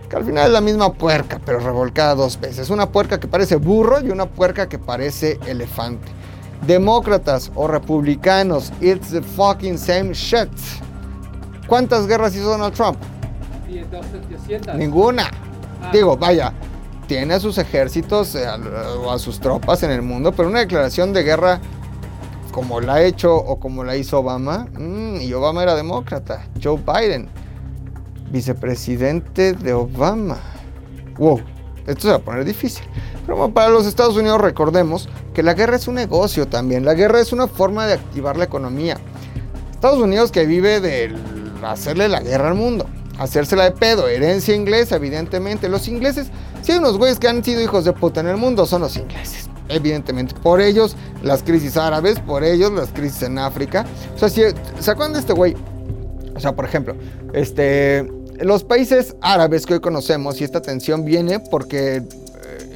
Que al final es la misma puerca, pero revolcada dos veces. Una puerca que parece burro y una puerca que parece elefante. Demócratas o republicanos, it's the fucking same shit. ¿Cuántas guerras hizo Donald Trump? Y entonces 700. Ninguna. Ah. Digo, vaya, tiene a sus ejércitos eh, o a sus tropas en el mundo, pero una declaración de guerra como la ha hecho o como la hizo Obama, y Obama era demócrata, Joe Biden, vicepresidente de Obama. Wow, esto se va a poner difícil. Pero para los Estados Unidos recordemos que la guerra es un negocio también, la guerra es una forma de activar la economía. Estados Unidos que vive de hacerle la guerra al mundo, hacérsela de pedo, herencia inglesa, evidentemente. Los ingleses, si hay unos güeyes que han sido hijos de puta en el mundo, son los ingleses. Evidentemente, por ellos las crisis árabes, por ellos las crisis en África. O sea, si, ¿se acuerdan de este güey? O sea, por ejemplo, este, los países árabes que hoy conocemos y esta tensión viene porque eh,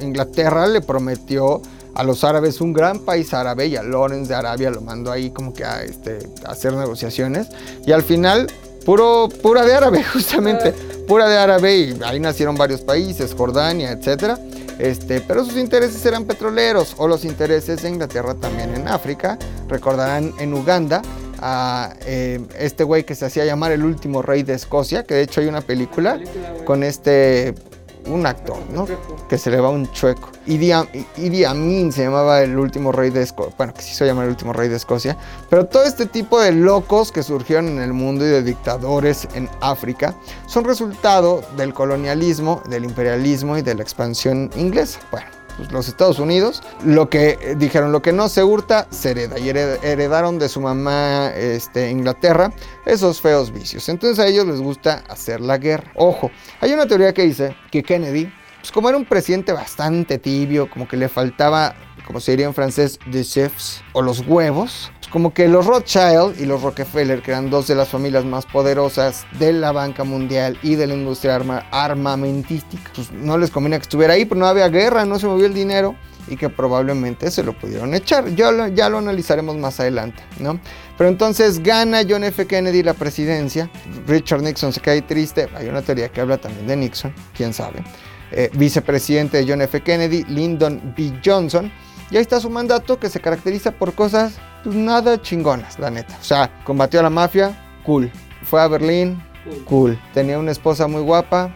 Inglaterra le prometió a los árabes un gran país árabe y a Lawrence de Arabia lo mandó ahí como que a, este, a hacer negociaciones y al final puro pura de árabe <laughs> justamente pura de árabe y ahí nacieron varios países, Jordania, etcétera. Este, pero sus intereses eran petroleros o los intereses de Inglaterra también en África. Recordarán en Uganda a eh, este güey que se hacía llamar el último rey de Escocia, que de hecho hay una película con este, un actor, ¿no? Que se le va un chueco. Idi, Idi Amin se llamaba el último rey de Escocia, bueno, que se hizo llamar el último rey de Escocia, pero todo este tipo de locos que surgieron en el mundo y de dictadores en África son resultado del colonialismo, del imperialismo y de la expansión inglesa. Bueno, pues los Estados Unidos, lo que eh, dijeron, lo que no se hurta, se hereda. Y hered- heredaron de su mamá este, Inglaterra esos feos vicios. Entonces a ellos les gusta hacer la guerra. Ojo, hay una teoría que dice que Kennedy, pues como era un presidente bastante tibio, como que le faltaba, como se diría en francés, des chefs o los huevos. pues como que los Rothschild y los Rockefeller, que eran dos de las familias más poderosas de la banca mundial y de la industria arma- armamentística, pues no les convenía que estuviera ahí, pero no había guerra, no se movió el dinero y que probablemente se lo pudieron echar. Ya lo, ya lo analizaremos más adelante, ¿no? Pero entonces gana John F. Kennedy la presidencia, Richard Nixon se cae triste, hay una teoría que habla también de Nixon, quién sabe. Eh, vicepresidente de John F. Kennedy, Lyndon B. Johnson, y ahí está su mandato que se caracteriza por cosas pues, nada chingonas, la neta. O sea, combatió a la mafia, cool. Fue a Berlín, Cool. Tenía una esposa muy guapa,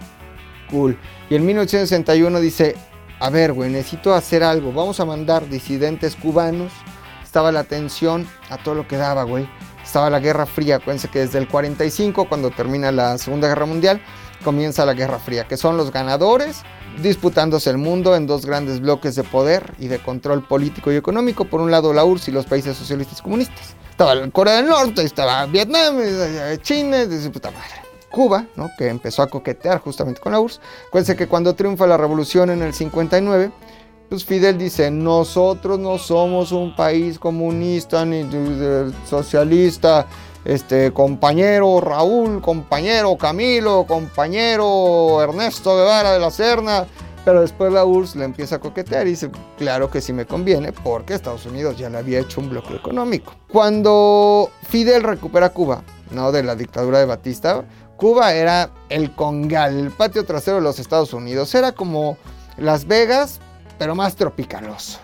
cool. Y en 1961 dice, a ver, güey, necesito hacer algo. Vamos a mandar disidentes cubanos. Estaba la tensión a todo lo que daba, güey. Estaba la Guerra Fría. Acuérdense que desde el 45, cuando termina la Segunda Guerra Mundial, comienza la Guerra Fría, que son los ganadores disputándose el mundo en dos grandes bloques de poder y de control político y económico. Por un lado, la URSS y los países socialistas comunistas. Estaba Corea del Norte, estaba Vietnam, China, puta madre. Cuba, ¿no? que empezó a coquetear justamente con la URSS. Acuérdense que cuando triunfa la revolución en el 59, pues Fidel dice, nosotros no somos un país comunista ni socialista, este compañero Raúl, compañero Camilo, compañero Ernesto Guevara de la Serna. Pero después la URSS le empieza a coquetear y dice, claro que sí me conviene, porque Estados Unidos ya le había hecho un bloqueo económico. Cuando Fidel recupera Cuba, ¿no? De la dictadura de Batista, Cuba era el congal, el patio trasero de los Estados Unidos. Era como Las Vegas, pero más tropicaloso.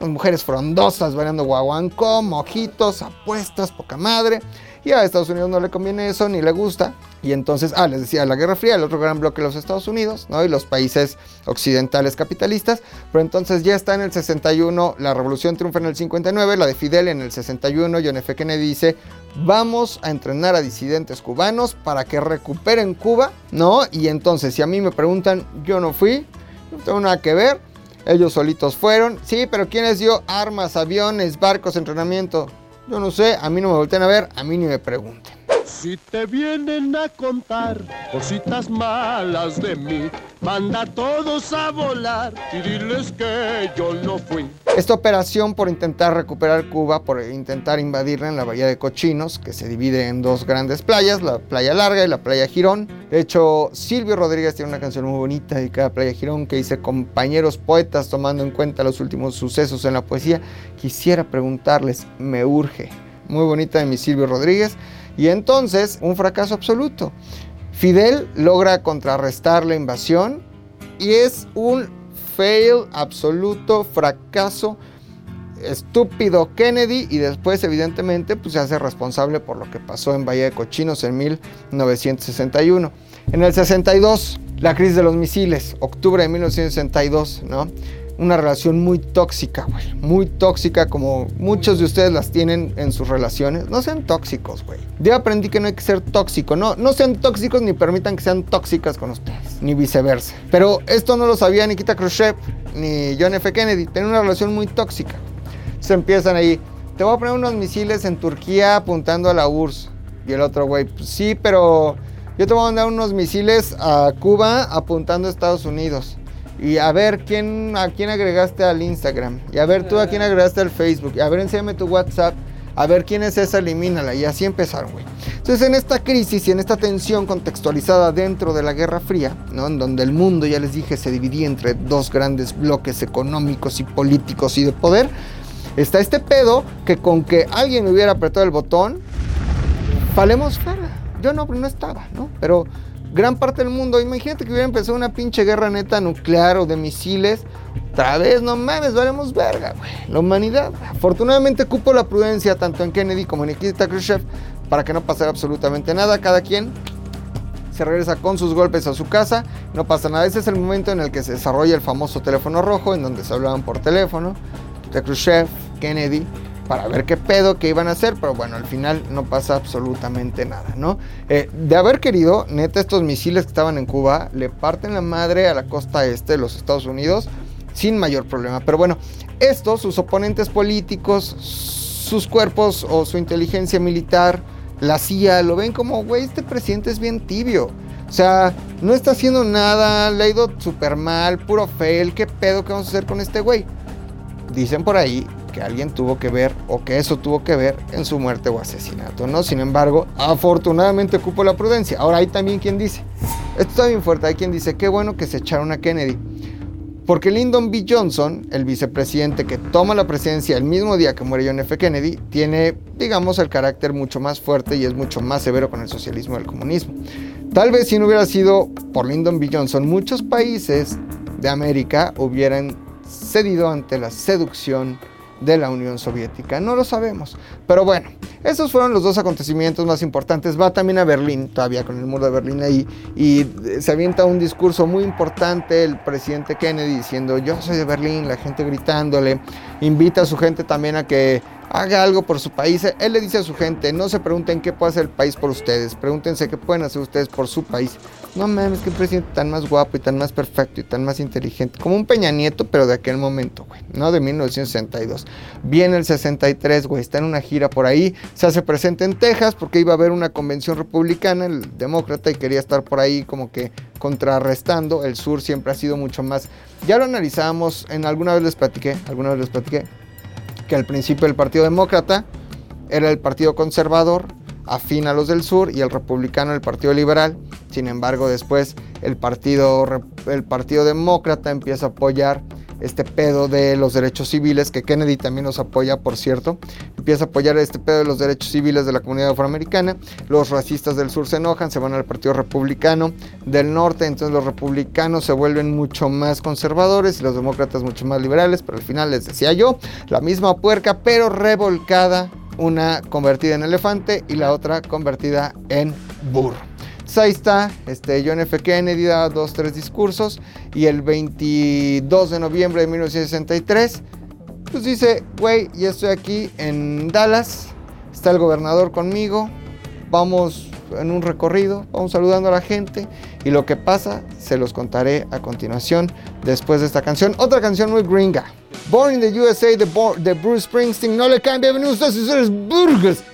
Unas mujeres frondosas bailando guaguancó, mojitos, apuestas, poca madre. Y a Estados Unidos no le conviene eso, ni le gusta. Y entonces, ah, les decía, la Guerra Fría, el otro gran bloque de los Estados Unidos, ¿no? Y los países occidentales capitalistas. Pero entonces ya está en el 61, la revolución triunfa en el 59, la de Fidel en el 61, John F. Kennedy dice, vamos a entrenar a disidentes cubanos para que recuperen Cuba, ¿no? Y entonces, si a mí me preguntan, yo no fui, no tengo nada que ver. Ellos solitos fueron. Sí, pero ¿quién les dio armas, aviones, barcos, entrenamiento? Yo no sé, a mí no me voltean a ver, a mí ni me pregunten. Si te vienen a contar cositas malas de mí, manda a todos a volar y diles que yo no fui. Esta operación por intentar recuperar Cuba, por intentar invadirla en la bahía de Cochinos, que se divide en dos grandes playas, la playa Larga y la playa Girón. De hecho, Silvio Rodríguez tiene una canción muy bonita dedicada a Playa Girón que dice, compañeros poetas, tomando en cuenta los últimos sucesos en la poesía, quisiera preguntarles, me urge. Muy bonita de mi Silvio Rodríguez. Y entonces, un fracaso absoluto. Fidel logra contrarrestar la invasión y es un fail absoluto, fracaso estúpido Kennedy y después evidentemente pues, se hace responsable por lo que pasó en Bahía de Cochinos en 1961. En el 62, la crisis de los misiles, octubre de 1962, ¿no? Una relación muy tóxica, güey. Muy tóxica como muchos de ustedes las tienen en sus relaciones. No sean tóxicos, güey. Yo aprendí que no hay que ser tóxico. No, no sean tóxicos ni permitan que sean tóxicas con ustedes. Ni viceversa. Pero esto no lo sabía Nikita Khrushchev ni John F. Kennedy. Tenían una relación muy tóxica. Se empiezan ahí. Te voy a poner unos misiles en Turquía apuntando a la URSS. Y el otro güey, pues sí, pero yo te voy a mandar unos misiles a Cuba apuntando a Estados Unidos. Y a ver quién a quién agregaste al Instagram. Y a ver tú a quién agregaste al Facebook. Y a ver, enséñame tu WhatsApp. A ver quién es esa, elimínala. Y así empezaron, güey. Entonces, en esta crisis y en esta tensión contextualizada dentro de la Guerra Fría, ¿no? En donde el mundo, ya les dije, se dividía entre dos grandes bloques económicos y políticos y de poder, está este pedo que con que alguien hubiera apretado el botón, falemos fuera. Yo no, no estaba, ¿no? Pero gran parte del mundo. Imagínate que hubiera empezado una pinche guerra neta nuclear o de misiles. Otra vez, no mames, valemos verga, güey. La humanidad. Afortunadamente cupo la prudencia tanto en Kennedy como en Nikita Khrushchev para que no pasara absolutamente nada. Cada quien se regresa con sus golpes a su casa, no pasa nada. Ese es el momento en el que se desarrolla el famoso teléfono rojo, en donde se hablaban por teléfono de Khrushchev, Kennedy, para ver qué pedo que iban a hacer, pero bueno, al final no pasa absolutamente nada, ¿no? Eh, de haber querido, neta, estos misiles que estaban en Cuba le parten la madre a la costa este de los Estados Unidos sin mayor problema. Pero bueno, estos, sus oponentes políticos, sus cuerpos o su inteligencia militar, la CIA, lo ven como, güey, este presidente es bien tibio. O sea, no está haciendo nada, le ha ido súper mal, puro fail, ¿qué pedo que vamos a hacer con este güey? Dicen por ahí alguien tuvo que ver o que eso tuvo que ver en su muerte o asesinato, ¿no? Sin embargo, afortunadamente ocupo la prudencia. Ahora hay también quien dice, esto está bien fuerte, hay quien dice, qué bueno que se echaron a Kennedy. Porque Lyndon B. Johnson, el vicepresidente que toma la presidencia el mismo día que muere John F. Kennedy, tiene, digamos, el carácter mucho más fuerte y es mucho más severo con el socialismo y el comunismo. Tal vez si no hubiera sido por Lyndon B. Johnson, muchos países de América hubieran cedido ante la seducción de la Unión Soviética. No lo sabemos. Pero bueno, esos fueron los dos acontecimientos más importantes. Va también a Berlín, todavía con el muro de Berlín ahí, y se avienta un discurso muy importante el presidente Kennedy diciendo, yo soy de Berlín, la gente gritándole, invita a su gente también a que haga algo por su país. Él le dice a su gente, no se pregunten qué puede hacer el país por ustedes, pregúntense qué pueden hacer ustedes por su país. No mames, qué presidente tan más guapo y tan más perfecto y tan más inteligente. Como un Peña Nieto, pero de aquel momento, güey. No de 1962. Viene el 63, güey. Está en una gira por ahí. Se hace presente en Texas porque iba a haber una convención republicana, el demócrata, y quería estar por ahí como que contrarrestando. El sur siempre ha sido mucho más. Ya lo analizábamos, en alguna vez les platiqué, alguna vez les platiqué, que al principio el Partido Demócrata era el Partido Conservador, afín a los del sur, y el Republicano el Partido Liberal. Sin embargo, después el Partido, el partido Demócrata empieza a apoyar este pedo de los derechos civiles, que Kennedy también nos apoya, por cierto. Empieza a apoyar este pedo de los derechos civiles de la comunidad afroamericana. Los racistas del sur se enojan, se van al Partido Republicano del Norte, entonces los republicanos se vuelven mucho más conservadores y los demócratas mucho más liberales, pero al final les decía yo, la misma puerca, pero revolcada, una convertida en elefante y la otra convertida en burro. Entonces ahí está, este, John F. Kennedy da dos, tres discursos y el 22 de noviembre de 1963, pues dice, güey, ya estoy aquí en Dallas, está el gobernador conmigo, vamos en un recorrido, vamos saludando a la gente y lo que pasa se los contaré a continuación después de esta canción. Otra canción muy gringa. Born in the USA de, Bruce Springsteen. No le caen bienvenidos a ustedes, burgers.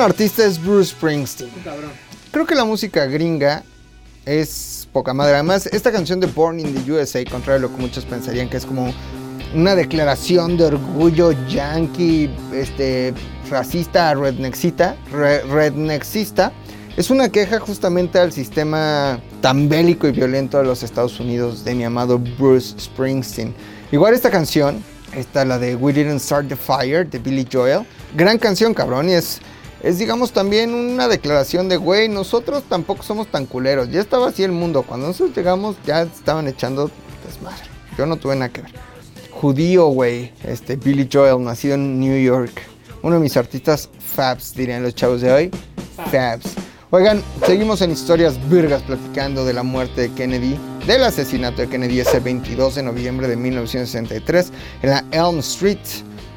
Gran artista es Bruce Springsteen. Cabrón. Creo que la música gringa es poca madre. Además, esta canción de Born in the USA, contrario a lo que muchos pensarían que es como una declaración de orgullo yankee, este, racista, rednexista, re- rednexista, es una queja justamente al sistema tan bélico y violento de los Estados Unidos de mi amado Bruce Springsteen. Igual esta canción, esta la de We Didn't Start the Fire de Billy Joel, gran canción cabrón y es es digamos también una declaración de, güey, nosotros tampoco somos tan culeros. Ya estaba así el mundo. Cuando nosotros llegamos ya estaban echando desmadre. Yo no tuve nada que ver. Judío, güey, este Billy Joel, nacido en New York. Uno de mis artistas fabs, dirían los chavos de hoy. Fabs. Oigan, seguimos en historias virgas platicando de la muerte de Kennedy, del asesinato de Kennedy ese 22 de noviembre de 1963 en la Elm Street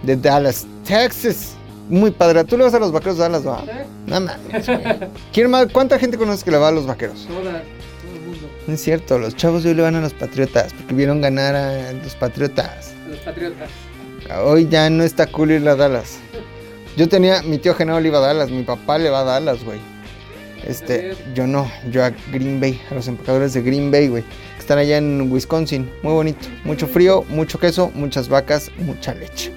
de Dallas, Texas. Muy padre. ¿Tú le vas a los vaqueros de Dallas, va? ¿Eh? No mames. <laughs> ¿Quién más? ¿Cuánta gente conoces que le va a los vaqueros? Toda, todo el mundo. No es cierto, los chavos de hoy le van a los patriotas porque vieron ganar a los patriotas. Los patriotas. Hoy ya no está cool ir a Dallas. Yo tenía, mi tío Genaro le iba a Dallas, mi papá le va a Dallas, güey. Este, yo no, yo a Green Bay, a los empacadores de Green Bay, güey. que Están allá en Wisconsin, muy bonito. Mucho frío, mucho queso, muchas vacas, mucha leche.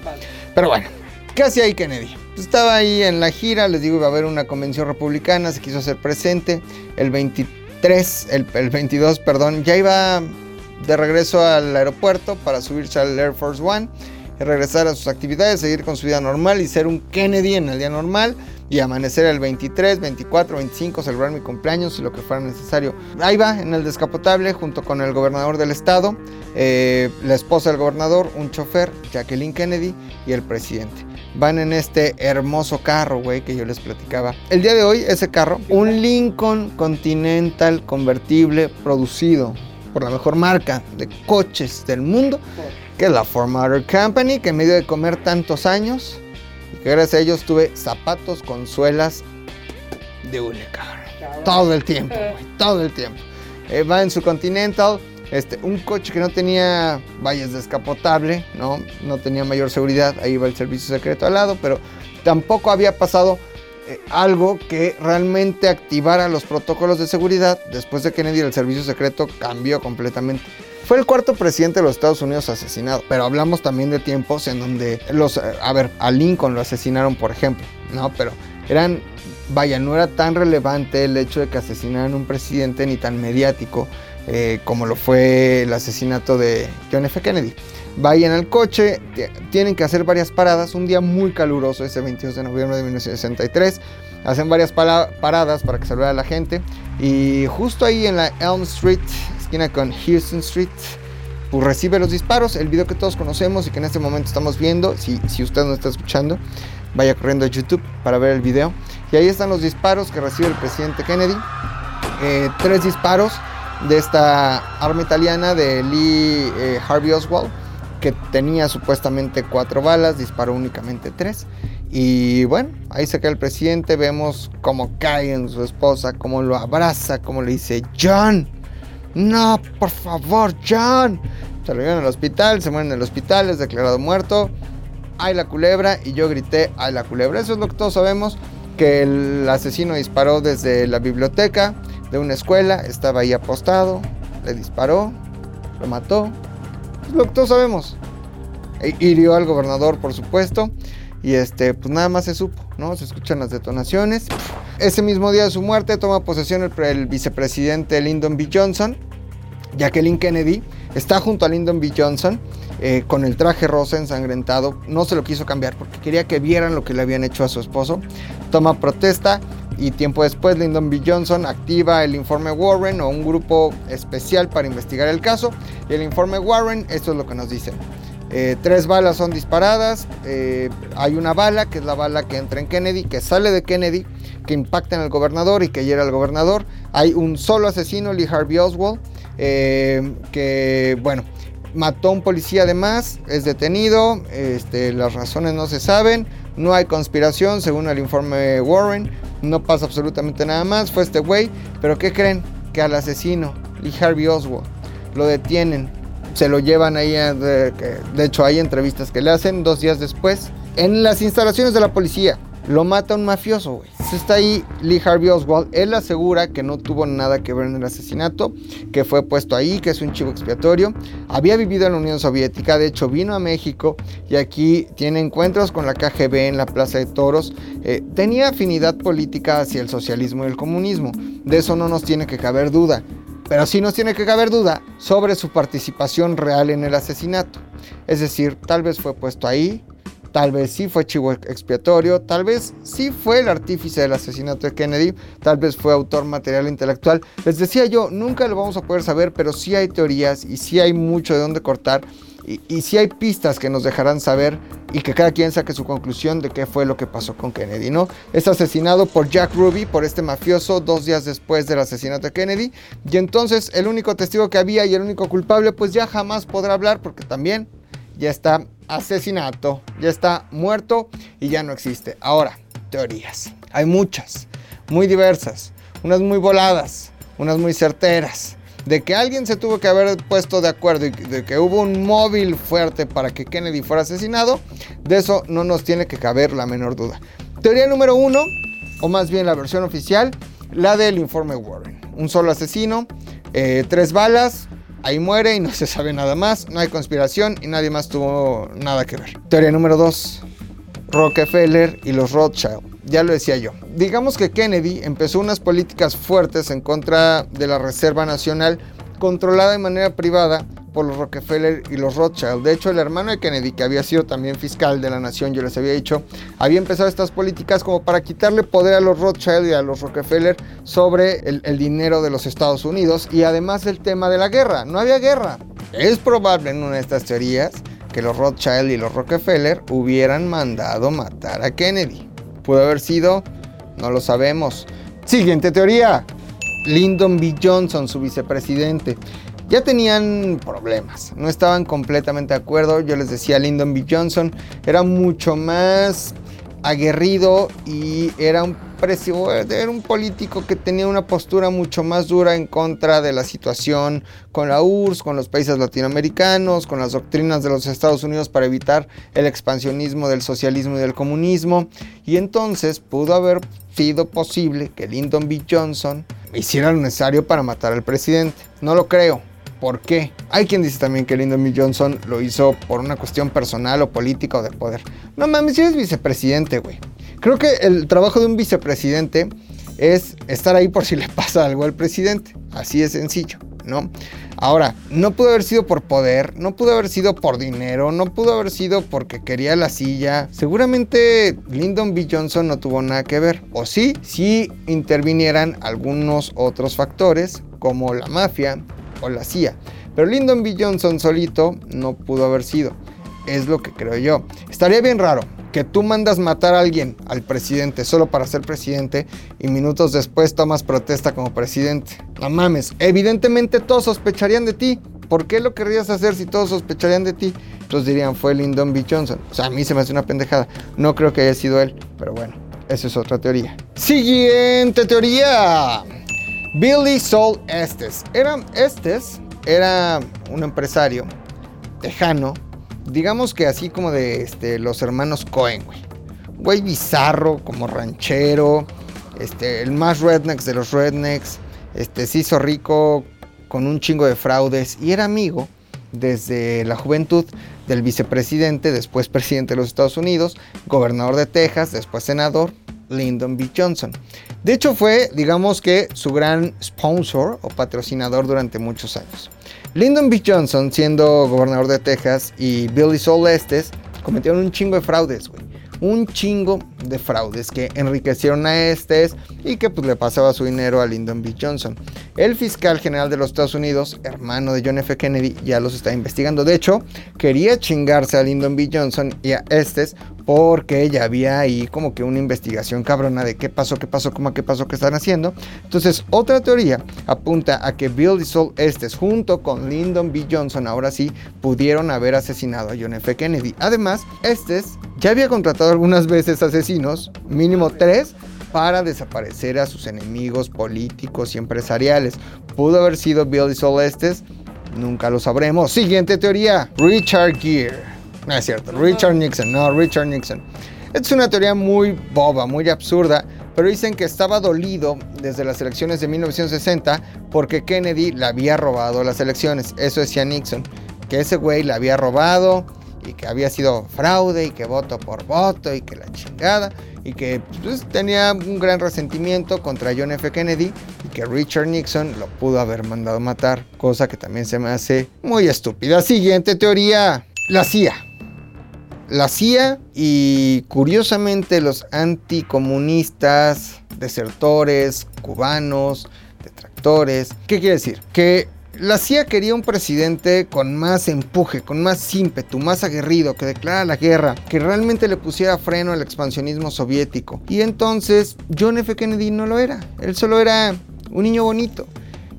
Pero bueno, ¿qué hacía ahí Kennedy? Estaba ahí en la gira, les digo, iba a haber una convención republicana, se quiso hacer presente. El 23, el, el 22, perdón, ya iba de regreso al aeropuerto para subirse al Air Force One y regresar a sus actividades, seguir con su vida normal y ser un Kennedy en el día normal y amanecer el 23, 24, 25, celebrar mi cumpleaños y lo que fuera necesario. Ahí va, en el descapotable, junto con el gobernador del estado, eh, la esposa del gobernador, un chofer, Jacqueline Kennedy y el presidente. Van en este hermoso carro, güey, que yo les platicaba. El día de hoy, ese carro, un Lincoln Continental convertible producido por la mejor marca de coches del mundo, que es la Ford Motor Company, que en medio de comer tantos años, y que gracias a ellos tuve zapatos con suelas de hule. Todo el tiempo, güey, todo el tiempo. Eh, va en su Continental, este, un coche que no tenía vallas descapotable, ¿no? No tenía mayor seguridad, ahí iba el servicio secreto al lado, pero tampoco había pasado eh, algo que realmente activara los protocolos de seguridad. Después de Kennedy, el servicio secreto cambió completamente. Fue el cuarto presidente de los Estados Unidos asesinado, pero hablamos también de tiempos en donde los, eh, a ver, a Lincoln lo asesinaron, por ejemplo, ¿no? Pero eran, vaya, no era tan relevante el hecho de que asesinaran un presidente ni tan mediático eh, como lo fue el asesinato de John F. Kennedy. Vayan al coche, tienen que hacer varias paradas, un día muy caluroso, ese 22 de noviembre de 1963. Hacen varias paradas para que salude a la gente. Y justo ahí en la Elm Street, esquina con Houston Street, pues recibe los disparos. El video que todos conocemos y que en este momento estamos viendo, si, si usted no está escuchando, vaya corriendo a YouTube para ver el video. Y ahí están los disparos que recibe el presidente Kennedy. Eh, tres disparos de esta arma italiana de Lee eh, Harvey Oswald, que tenía supuestamente cuatro balas, disparó únicamente tres. Y bueno, ahí se cae el presidente, vemos cómo cae en su esposa, cómo lo abraza, cómo le dice, John, no, por favor, John. Se lo llevan al hospital, se muere en el hospital, es declarado muerto. Hay la culebra y yo grité, hay la culebra. Eso es lo que todos sabemos, que el asesino disparó desde la biblioteca de una escuela, estaba ahí apostado, le disparó, lo mató. Es lo que todos sabemos. E- hirió al gobernador, por supuesto. Y este, pues nada más se supo, ¿no? Se escuchan las detonaciones. Ese mismo día de su muerte toma posesión el, el vicepresidente Lyndon B. Johnson. Jacqueline Kennedy está junto a Lyndon B. Johnson eh, con el traje rosa ensangrentado. No se lo quiso cambiar porque quería que vieran lo que le habían hecho a su esposo. Toma protesta y tiempo después Lyndon B. Johnson activa el informe Warren o un grupo especial para investigar el caso. Y el informe Warren, esto es lo que nos dice. Eh, tres balas son disparadas. eh, hay una bala, que es la bala que entra en Kennedy, que sale de Kennedy, que impacta en el gobernador y que hiera al gobernador. Hay un solo asesino, Lee Harvey Oswald, que, bueno, mató a un policía además, es detenido. Este, las razones no se saben. No hay conspiración, según el informe Warren. No pasa absolutamente nada más. Fue este güey. Pero ¿qué creen? Que al asesino, Lee Harvey Oswald, lo detienen se lo llevan ahí, de hecho hay entrevistas que le hacen dos días después, en las instalaciones de la policía, lo mata un mafioso, güey. Está ahí Lee Harvey Oswald. Él asegura que no tuvo nada que ver en el asesinato, que fue puesto ahí, que es un chivo expiatorio. Había vivido en la Unión Soviética, de hecho vino a México y aquí tiene encuentros con la KGB en la Plaza de Toros. Eh, tenía afinidad política hacia el socialismo y el comunismo. De eso no nos tiene que caber duda. Pero sí nos tiene que caber duda sobre su participación real en el asesinato. Es decir, tal vez fue puesto ahí, Tal vez sí fue chivo expiatorio, tal vez sí fue el artífice del asesinato de Kennedy, tal vez fue autor material intelectual. Les decía yo, nunca lo vamos a poder saber, pero sí hay teorías y sí hay mucho de dónde cortar y, y sí hay pistas que nos dejarán saber y que cada quien saque su conclusión de qué fue lo que pasó con Kennedy, ¿no? Es asesinado por Jack Ruby, por este mafioso, dos días después del asesinato de Kennedy. Y entonces el único testigo que había y el único culpable, pues ya jamás podrá hablar porque también ya está asesinato, ya está muerto y ya no existe. Ahora, teorías. Hay muchas, muy diversas, unas muy voladas, unas muy certeras. De que alguien se tuvo que haber puesto de acuerdo y de que hubo un móvil fuerte para que Kennedy fuera asesinado, de eso no nos tiene que caber la menor duda. Teoría número uno, o más bien la versión oficial, la del informe Warren. Un solo asesino, eh, tres balas, ahí muere y no se sabe nada más, no hay conspiración y nadie más tuvo nada que ver. Teoría número 2. Rockefeller y los Rothschild. Ya lo decía yo. Digamos que Kennedy empezó unas políticas fuertes en contra de la Reserva Nacional, controlada de manera privada los Rockefeller y los Rothschild. De hecho, el hermano de Kennedy, que había sido también fiscal de la nación, yo les había dicho, había empezado estas políticas como para quitarle poder a los Rothschild y a los Rockefeller sobre el, el dinero de los Estados Unidos y además el tema de la guerra. No había guerra. Es probable en una de estas teorías que los Rothschild y los Rockefeller hubieran mandado matar a Kennedy. ¿Pudo haber sido? No lo sabemos. Siguiente teoría. Lyndon B. Johnson, su vicepresidente. Ya tenían problemas, no estaban completamente de acuerdo. Yo les decía, Lyndon B. Johnson era mucho más aguerrido y era un, era un político que tenía una postura mucho más dura en contra de la situación con la URSS, con los países latinoamericanos, con las doctrinas de los Estados Unidos para evitar el expansionismo del socialismo y del comunismo. Y entonces pudo haber sido posible que Lyndon B. Johnson hiciera lo necesario para matar al presidente. No lo creo. ¿Por qué? Hay quien dice también que Lyndon B. Johnson lo hizo por una cuestión personal o política o de poder. No mames, si eres vicepresidente, güey. Creo que el trabajo de un vicepresidente es estar ahí por si le <laughs> pasa algo al presidente. Así de sencillo, ¿no? Ahora, no pudo haber sido por poder, no pudo haber sido por dinero, no pudo haber sido porque quería la silla. Seguramente Lyndon B. Johnson no tuvo nada que ver. O sí, sí intervinieran algunos otros factores como la mafia o la CIA. Pero Lyndon B. Johnson solito no pudo haber sido. Es lo que creo yo. Estaría bien raro que tú mandas matar a alguien, al presidente, solo para ser presidente y minutos después tomas protesta como presidente. No mames, evidentemente todos sospecharían de ti. ¿Por qué lo querrías hacer si todos sospecharían de ti? Entonces dirían, fue Lyndon B. Johnson. O sea, a mí se me hace una pendejada. No creo que haya sido él, pero bueno, esa es otra teoría. Siguiente teoría. Billy Sol Estes. Era, Estes era un empresario tejano, digamos que así como de este, los hermanos Cohen, güey. Güey bizarro, como ranchero, este, el más rednecks de los rednecks, este, se hizo rico con un chingo de fraudes y era amigo desde la juventud del vicepresidente, después presidente de los Estados Unidos, gobernador de Texas, después senador, Lyndon B. Johnson. De hecho fue, digamos que, su gran sponsor o patrocinador durante muchos años. Lyndon B. Johnson, siendo gobernador de Texas, y Billy Sol Estes cometieron un chingo de fraudes, güey. Un chingo de fraudes que enriquecieron a Estes y que pues le pasaba su dinero a Lyndon B. Johnson. El fiscal general de los Estados Unidos, hermano de John F. Kennedy, ya los está investigando. De hecho, quería chingarse a Lyndon B. Johnson y a Estes porque ya había ahí como que una investigación cabrona de qué pasó, qué pasó, cómo, qué pasó, qué están haciendo. Entonces, otra teoría apunta a que Bill y Sol Estes junto con Lyndon B. Johnson ahora sí pudieron haber asesinado a John F. Kennedy. Además, Estes ya había contratado algunas veces asesinos, mínimo tres, para desaparecer a sus enemigos políticos y empresariales. ¿Pudo haber sido Bill y Sol Estes? Nunca lo sabremos. Siguiente teoría, Richard Gere. No es cierto, Richard Nixon, no, Richard Nixon. Es una teoría muy boba, muy absurda, pero dicen que estaba dolido desde las elecciones de 1960 porque Kennedy le había robado las elecciones. Eso decía Nixon, que ese güey le había robado y que había sido fraude y que voto por voto y que la chingada y que pues, tenía un gran resentimiento contra John F. Kennedy y que Richard Nixon lo pudo haber mandado matar, cosa que también se me hace muy estúpida. Siguiente teoría, la CIA. La CIA y curiosamente los anticomunistas, desertores, cubanos, detractores. ¿Qué quiere decir? Que la CIA quería un presidente con más empuje, con más ímpetu, más aguerrido, que declara la guerra, que realmente le pusiera freno al expansionismo soviético. Y entonces John F. Kennedy no lo era, él solo era un niño bonito.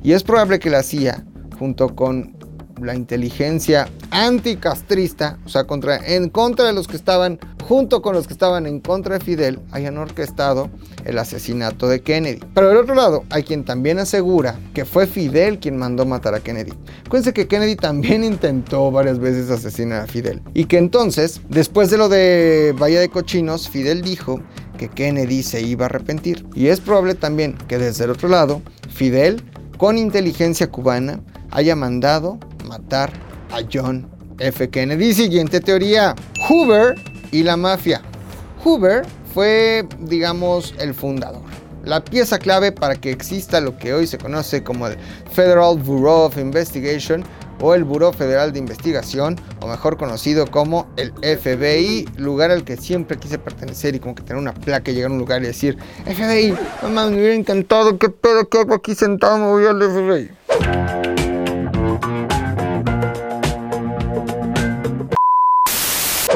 Y es probable que la CIA, junto con la inteligencia anticastrista, o sea, contra, en contra de los que estaban, junto con los que estaban en contra de Fidel, hayan orquestado el asesinato de Kennedy. Pero del otro lado, hay quien también asegura que fue Fidel quien mandó matar a Kennedy. Acuérdense que Kennedy también <laughs> intentó varias veces asesinar a Fidel. Y que entonces, después de lo de Bahía de Cochinos, Fidel dijo que Kennedy se iba a arrepentir. Y es probable también que desde el otro lado, Fidel, con inteligencia cubana, haya mandado matar a John F. Kennedy. Siguiente teoría, Hoover y la mafia. Hoover fue, digamos, el fundador. La pieza clave para que exista lo que hoy se conoce como el Federal Bureau of Investigation o el Buró Federal de Investigación, o mejor conocido como el FBI, lugar al que siempre quise pertenecer y como que tener una placa y llegar a un lugar y decir, FBI, mamá, me hubiera encantado, qué pedo que hago aquí sentado, me voy al FBI.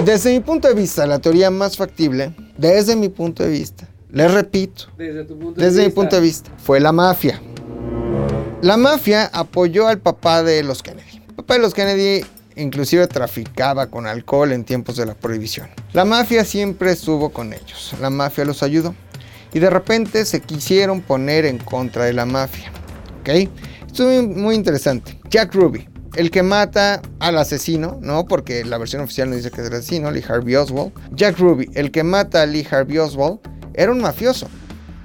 Desde mi punto de vista, la teoría más factible, desde mi punto de vista, les repito, Desde tu punto de desde mi vista. punto de vista, fue la mafia. La mafia apoyó al papá de los Kennedy. El papá de los Kennedy inclusive traficaba con alcohol en tiempos de la prohibición. La mafia siempre estuvo con ellos. La mafia los ayudó. Y de repente se quisieron poner en contra de la mafia. ¿Ok? Esto es muy interesante. Jack Ruby, el que mata al asesino, ¿no? Porque la versión oficial no dice que es el asesino, Lee Harvey Oswald. Jack Ruby, el que mata a Lee Harvey Oswald, era un mafioso.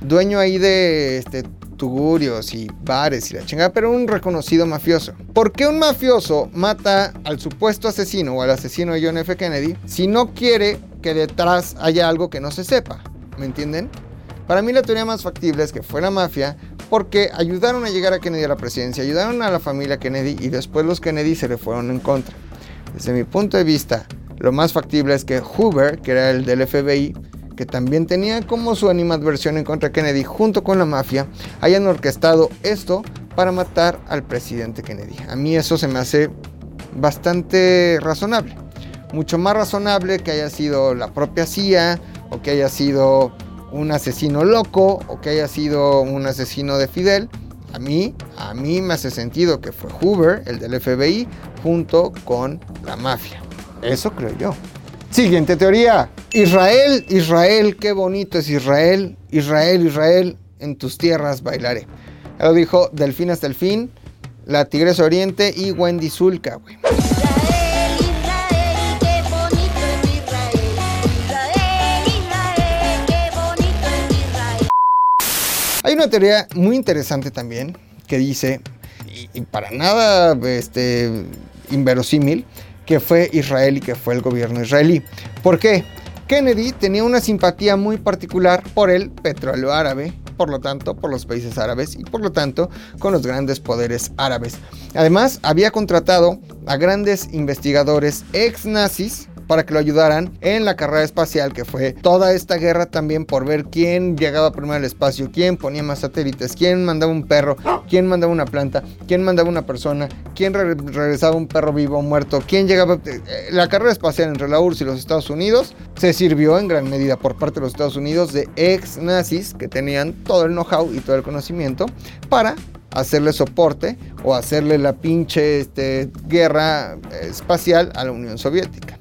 Dueño ahí de este, tugurios y bares y la chingada, pero un reconocido mafioso. ¿Por qué un mafioso mata al supuesto asesino o al asesino de John F. Kennedy si no quiere que detrás haya algo que no se sepa? ¿Me entienden? Para mí la teoría más factible es que fue la mafia porque ayudaron a llegar a Kennedy a la presidencia, ayudaron a la familia Kennedy y después los Kennedy se le fueron en contra. Desde mi punto de vista, lo más factible es que Hoover, que era el del FBI, que también tenía como su animadversión en contra de Kennedy junto con la mafia, hayan orquestado esto para matar al presidente Kennedy. A mí eso se me hace bastante razonable. Mucho más razonable que haya sido la propia CIA o que haya sido un asesino loco o que haya sido un asesino de Fidel. A mí, a mí me hace sentido que fue Hoover, el del FBI, junto con la mafia. Eso creo yo. Siguiente teoría. Israel, Israel, qué bonito es Israel. Israel, Israel, en tus tierras bailaré. Lo dijo Delfín hasta el fin, la Tigresa Oriente y Wendy Zulka, güey. Hay una teoría muy interesante también que dice, y, para nada este, inverosímil, que fue Israel y que fue el gobierno israelí. ¿Por qué? Kennedy tenía una simpatía muy particular por el petróleo árabe, por lo tanto, por los países árabes y por lo tanto con los grandes poderes árabes. Además, había contratado a grandes investigadores ex nazis para que lo ayudaran en la carrera espacial, que fue toda esta guerra también por ver quién llegaba primero al espacio, quién ponía más satélites, quién mandaba un perro, quién mandaba una planta, quién mandaba una persona, quién re- regresaba un perro vivo o muerto, quién llegaba... eh, La carrera espacial entre la URSS y los Estados Unidos se sirvió en gran medida por parte de los Estados Unidos de ex nazis que tenían todo el know-how y todo el conocimiento para hacerle soporte o hacerle la pinche este, guerra eh, espacial a la Unión Soviética.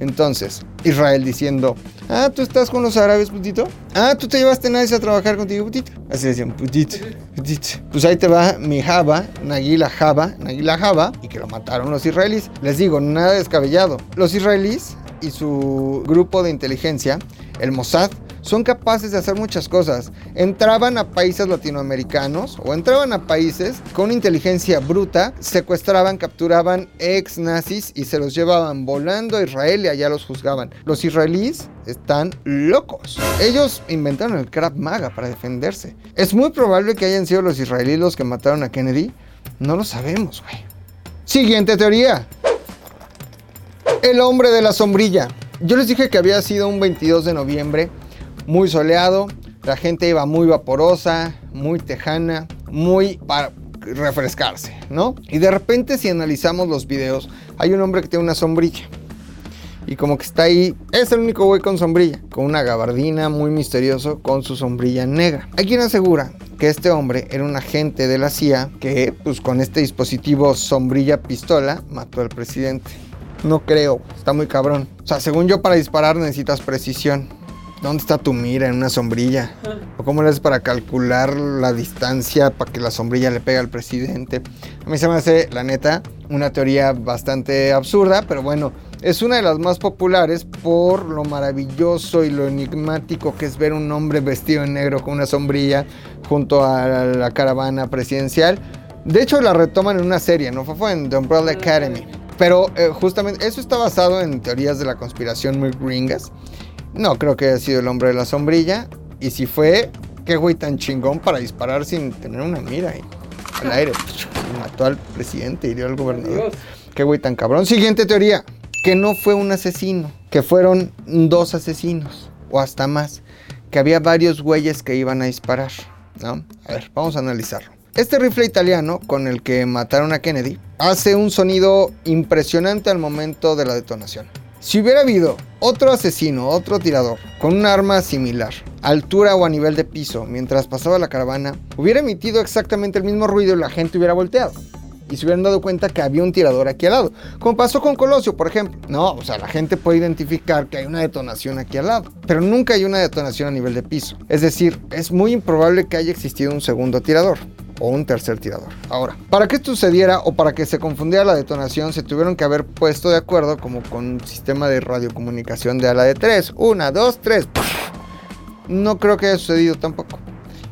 Entonces, Israel diciendo, ah, tú estás con los árabes, putito. Ah, tú te llevaste nazis a trabajar contigo, putito. Así decían, putito, putito. Pues ahí te va mi Java, Nagila Java, Nagila Java, y que lo mataron los israelíes. Les digo, nada descabellado. Los israelíes y su grupo de inteligencia el Mossad, son capaces de hacer muchas cosas. Entraban a países latinoamericanos o entraban a países con inteligencia bruta, secuestraban, capturaban ex nazis y se los llevaban volando a Israel y allá los juzgaban. Los israelíes están locos. Ellos inventaron el Krav Maga para defenderse. Es muy probable que hayan sido los israelíes los que mataron a Kennedy. No lo sabemos, güey. Siguiente teoría. El hombre de la sombrilla. Yo les dije que había sido un 22 de noviembre, muy soleado, la gente iba muy vaporosa, muy tejana, muy para refrescarse, ¿no? Y de repente si analizamos los videos, hay un hombre que tiene una sombrilla. Y como que está ahí, es el único güey con sombrilla, con una gabardina muy misterioso con su sombrilla negra. Hay quien asegura que este hombre era un agente de la CIA que, pues con este dispositivo sombrilla pistola, mató al presidente. No creo, está muy cabrón. O sea, según yo, para disparar necesitas precisión. ¿Dónde está tu mira en una sombrilla? ¿O cómo le haces para calcular la distancia para que la sombrilla le pegue al presidente? A mí se me hace, la neta, una teoría bastante absurda, pero bueno, es una de las más populares por lo maravilloso y lo enigmático que es ver un hombre vestido en negro con una sombrilla junto a la caravana presidencial. De hecho, la retoman en una serie, ¿no? Fue- en The Umbrella Academy. Pero eh, justamente eso está basado en teorías de la conspiración muy gringas. No creo que haya sido el hombre de la sombrilla. Y si fue, qué güey tan chingón para disparar sin tener una mira ahí, al <laughs> aire. Y mató al presidente, hirió al gobernador. Qué güey tan cabrón. Siguiente teoría. Que no fue un asesino. Que fueron dos asesinos. O hasta más. Que había varios güeyes que iban a disparar. ¿no? A ver, vamos a analizarlo. Este rifle italiano con el que mataron a Kennedy hace un sonido impresionante al momento de la detonación. Si hubiera habido otro asesino, otro tirador, con un arma similar, altura o a nivel de piso, mientras pasaba la caravana, hubiera emitido exactamente el mismo ruido y la gente hubiera volteado. Y se hubieran dado cuenta que había un tirador aquí al lado. Como pasó con Colosio, por ejemplo. No, o sea, la gente puede identificar que hay una detonación aquí al lado. Pero nunca hay una detonación a nivel de piso. Es decir, es muy improbable que haya existido un segundo tirador o un tercer tirador. Ahora, para que esto sucediera o para que se confundiera la detonación, se tuvieron que haber puesto de acuerdo como con un sistema de radiocomunicación de ala de 3. Una, dos, tres. No creo que haya sucedido tampoco.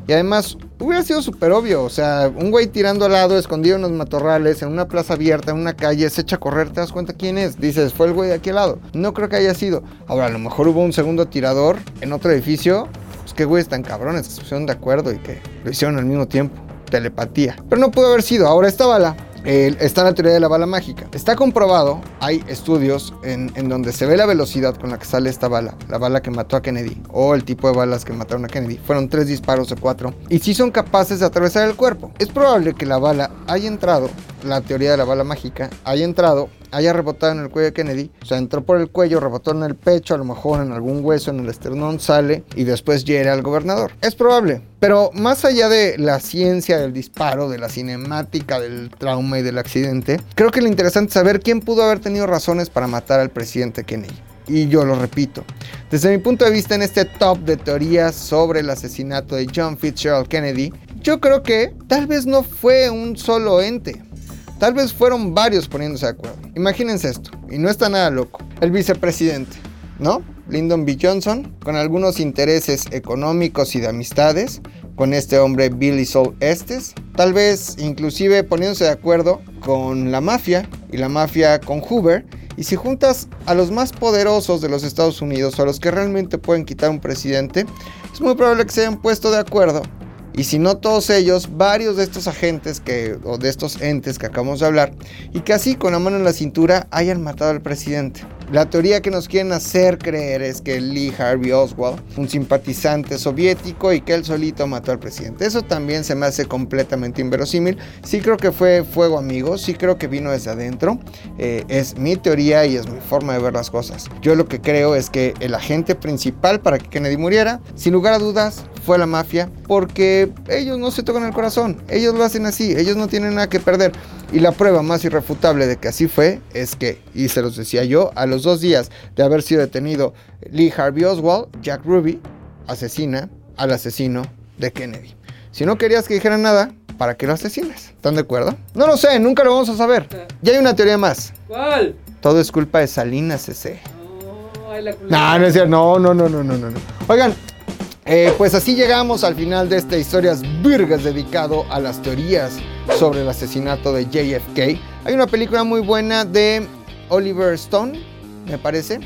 Y además, hubiera sido súper obvio. O sea, un güey tirando al lado, escondido en los matorrales, en una plaza abierta, en una calle, se echa a correr, te das cuenta quién es. Dices, fue el güey de aquí al lado. No creo que haya sido. Ahora, a lo mejor hubo un segundo tirador en otro edificio. Pues qué güeyes tan cabrones que se pusieron de acuerdo y que lo hicieron al mismo tiempo. Telepatía. Pero no pudo haber sido. Ahora esta bala. eh, está la teoría de la bala mágica. Está comprobado, hay estudios en, en donde se ve la velocidad con la que sale esta bala, la bala que mató a Kennedy, o el tipo de balas que mataron a Kennedy. Fueron tres disparos de cuatro, y sí son capaces de atravesar el cuerpo. Es probable que la bala haya entrado, la teoría de la bala mágica, haya entrado, haya rebotado en el cuello de Kennedy, o sea, entró por el cuello, rebotó en el pecho, a lo mejor en algún hueso, en el esternón, sale y después hiere al gobernador. Es probable, pero más allá de la ciencia del disparo, de la cinemática, del trauma y del accidente, creo que lo interesante es saber quién pudo haber tenido razones para matar al presidente Kennedy. Y yo lo repito, desde mi punto de vista en este top de teorías sobre el asesinato de John Fitzgerald Kennedy, yo creo que tal vez no fue un solo ente. Tal vez fueron varios poniéndose de acuerdo. Imagínense esto, y no está nada loco. El vicepresidente, ¿no? Lyndon B. Johnson, con algunos intereses económicos y de amistades, con este hombre Billy Sol Estes, tal vez inclusive poniéndose de acuerdo con la mafia y la mafia con Hoover, y si juntas a los más poderosos de los Estados Unidos o a los que realmente pueden quitar un presidente, es muy probable que se hayan puesto de acuerdo y si no todos ellos, varios de estos agentes que, o de estos entes que acabamos de hablar, y que así con la mano en la cintura hayan matado al presidente. La teoría que nos quieren hacer creer es que Lee Harvey Oswald, un simpatizante soviético y que él solito mató al presidente. Eso también se me hace completamente inverosímil. Sí creo que fue fuego amigo, sí creo que vino desde adentro. Eh, es mi teoría y es mi forma de ver las cosas. Yo lo que creo es que el agente principal para que Kennedy muriera, sin lugar a dudas, fue la mafia, porque ellos no se tocan el corazón, ellos lo hacen así, ellos no tienen nada que perder. Y la prueba más irrefutable de que así fue es que, y se los decía yo, a los dos días de haber sido detenido Lee Harvey Oswald, Jack Ruby asesina al asesino de Kennedy. Si no querías que dijera nada, ¿para qué lo asesinas? ¿Están de acuerdo? No lo sé, nunca lo vamos a saber. Ya hay una teoría más. ¿Cuál? Todo es culpa de Salinas CC. ay, la culera. No, no es cierto. No, no, no, no, no, no. no. Oigan, eh, pues así llegamos al final de esta Historias Virgas dedicado a las teorías sobre el asesinato de JFK. Hay una película muy buena de Oliver Stone, me parece.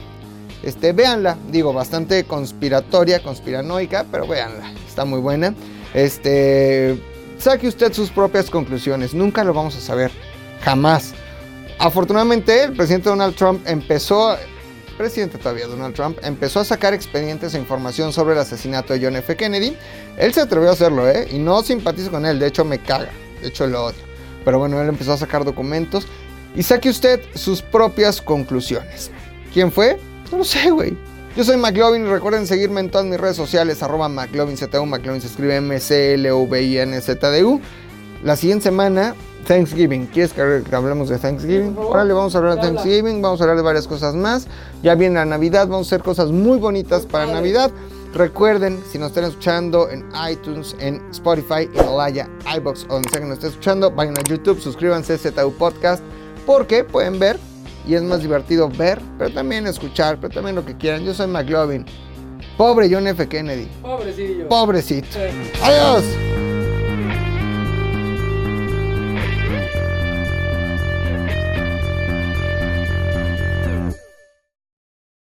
Este, véanla, digo, bastante conspiratoria, conspiranoica, pero véanla, está muy buena. Este, saque usted sus propias conclusiones, nunca lo vamos a saber, jamás. Afortunadamente, el presidente Donald Trump empezó, presidente todavía Donald Trump, empezó a sacar expedientes e información sobre el asesinato de John F. Kennedy. Él se atrevió a hacerlo, ¿eh? Y no simpatizo con él, de hecho me caga, de hecho lo odio. Pero bueno, él empezó a sacar documentos y saque usted sus propias conclusiones. ¿Quién fue? No lo sé, güey. Yo soy McLovin y recuerden seguirme en todas mis redes sociales, arroba McLovinZDU, McLovin se escribe M-C-L-V-I-N-Z-D-U. La siguiente semana, Thanksgiving. ¿Quieres que hablemos de Thanksgiving? Favor. Órale, vamos a hablar de. Thanksgiving, vamos a hablar de varias cosas más. Ya viene la Navidad, vamos a hacer cosas muy bonitas para. Navidad. Recuerden, si nos están escuchando en iTunes, en Spotify, Himalaya, iBox o donde sea que nos estén escuchando, vayan a YouTube, suscríbanse a ZU Podcast, porque pueden ver y es más divertido ver, pero también escuchar, pero también lo que quieran. Yo soy McLovin. Pobre John F. Kennedy. Pobrecillo. Pobrecito. Sí. Adiós.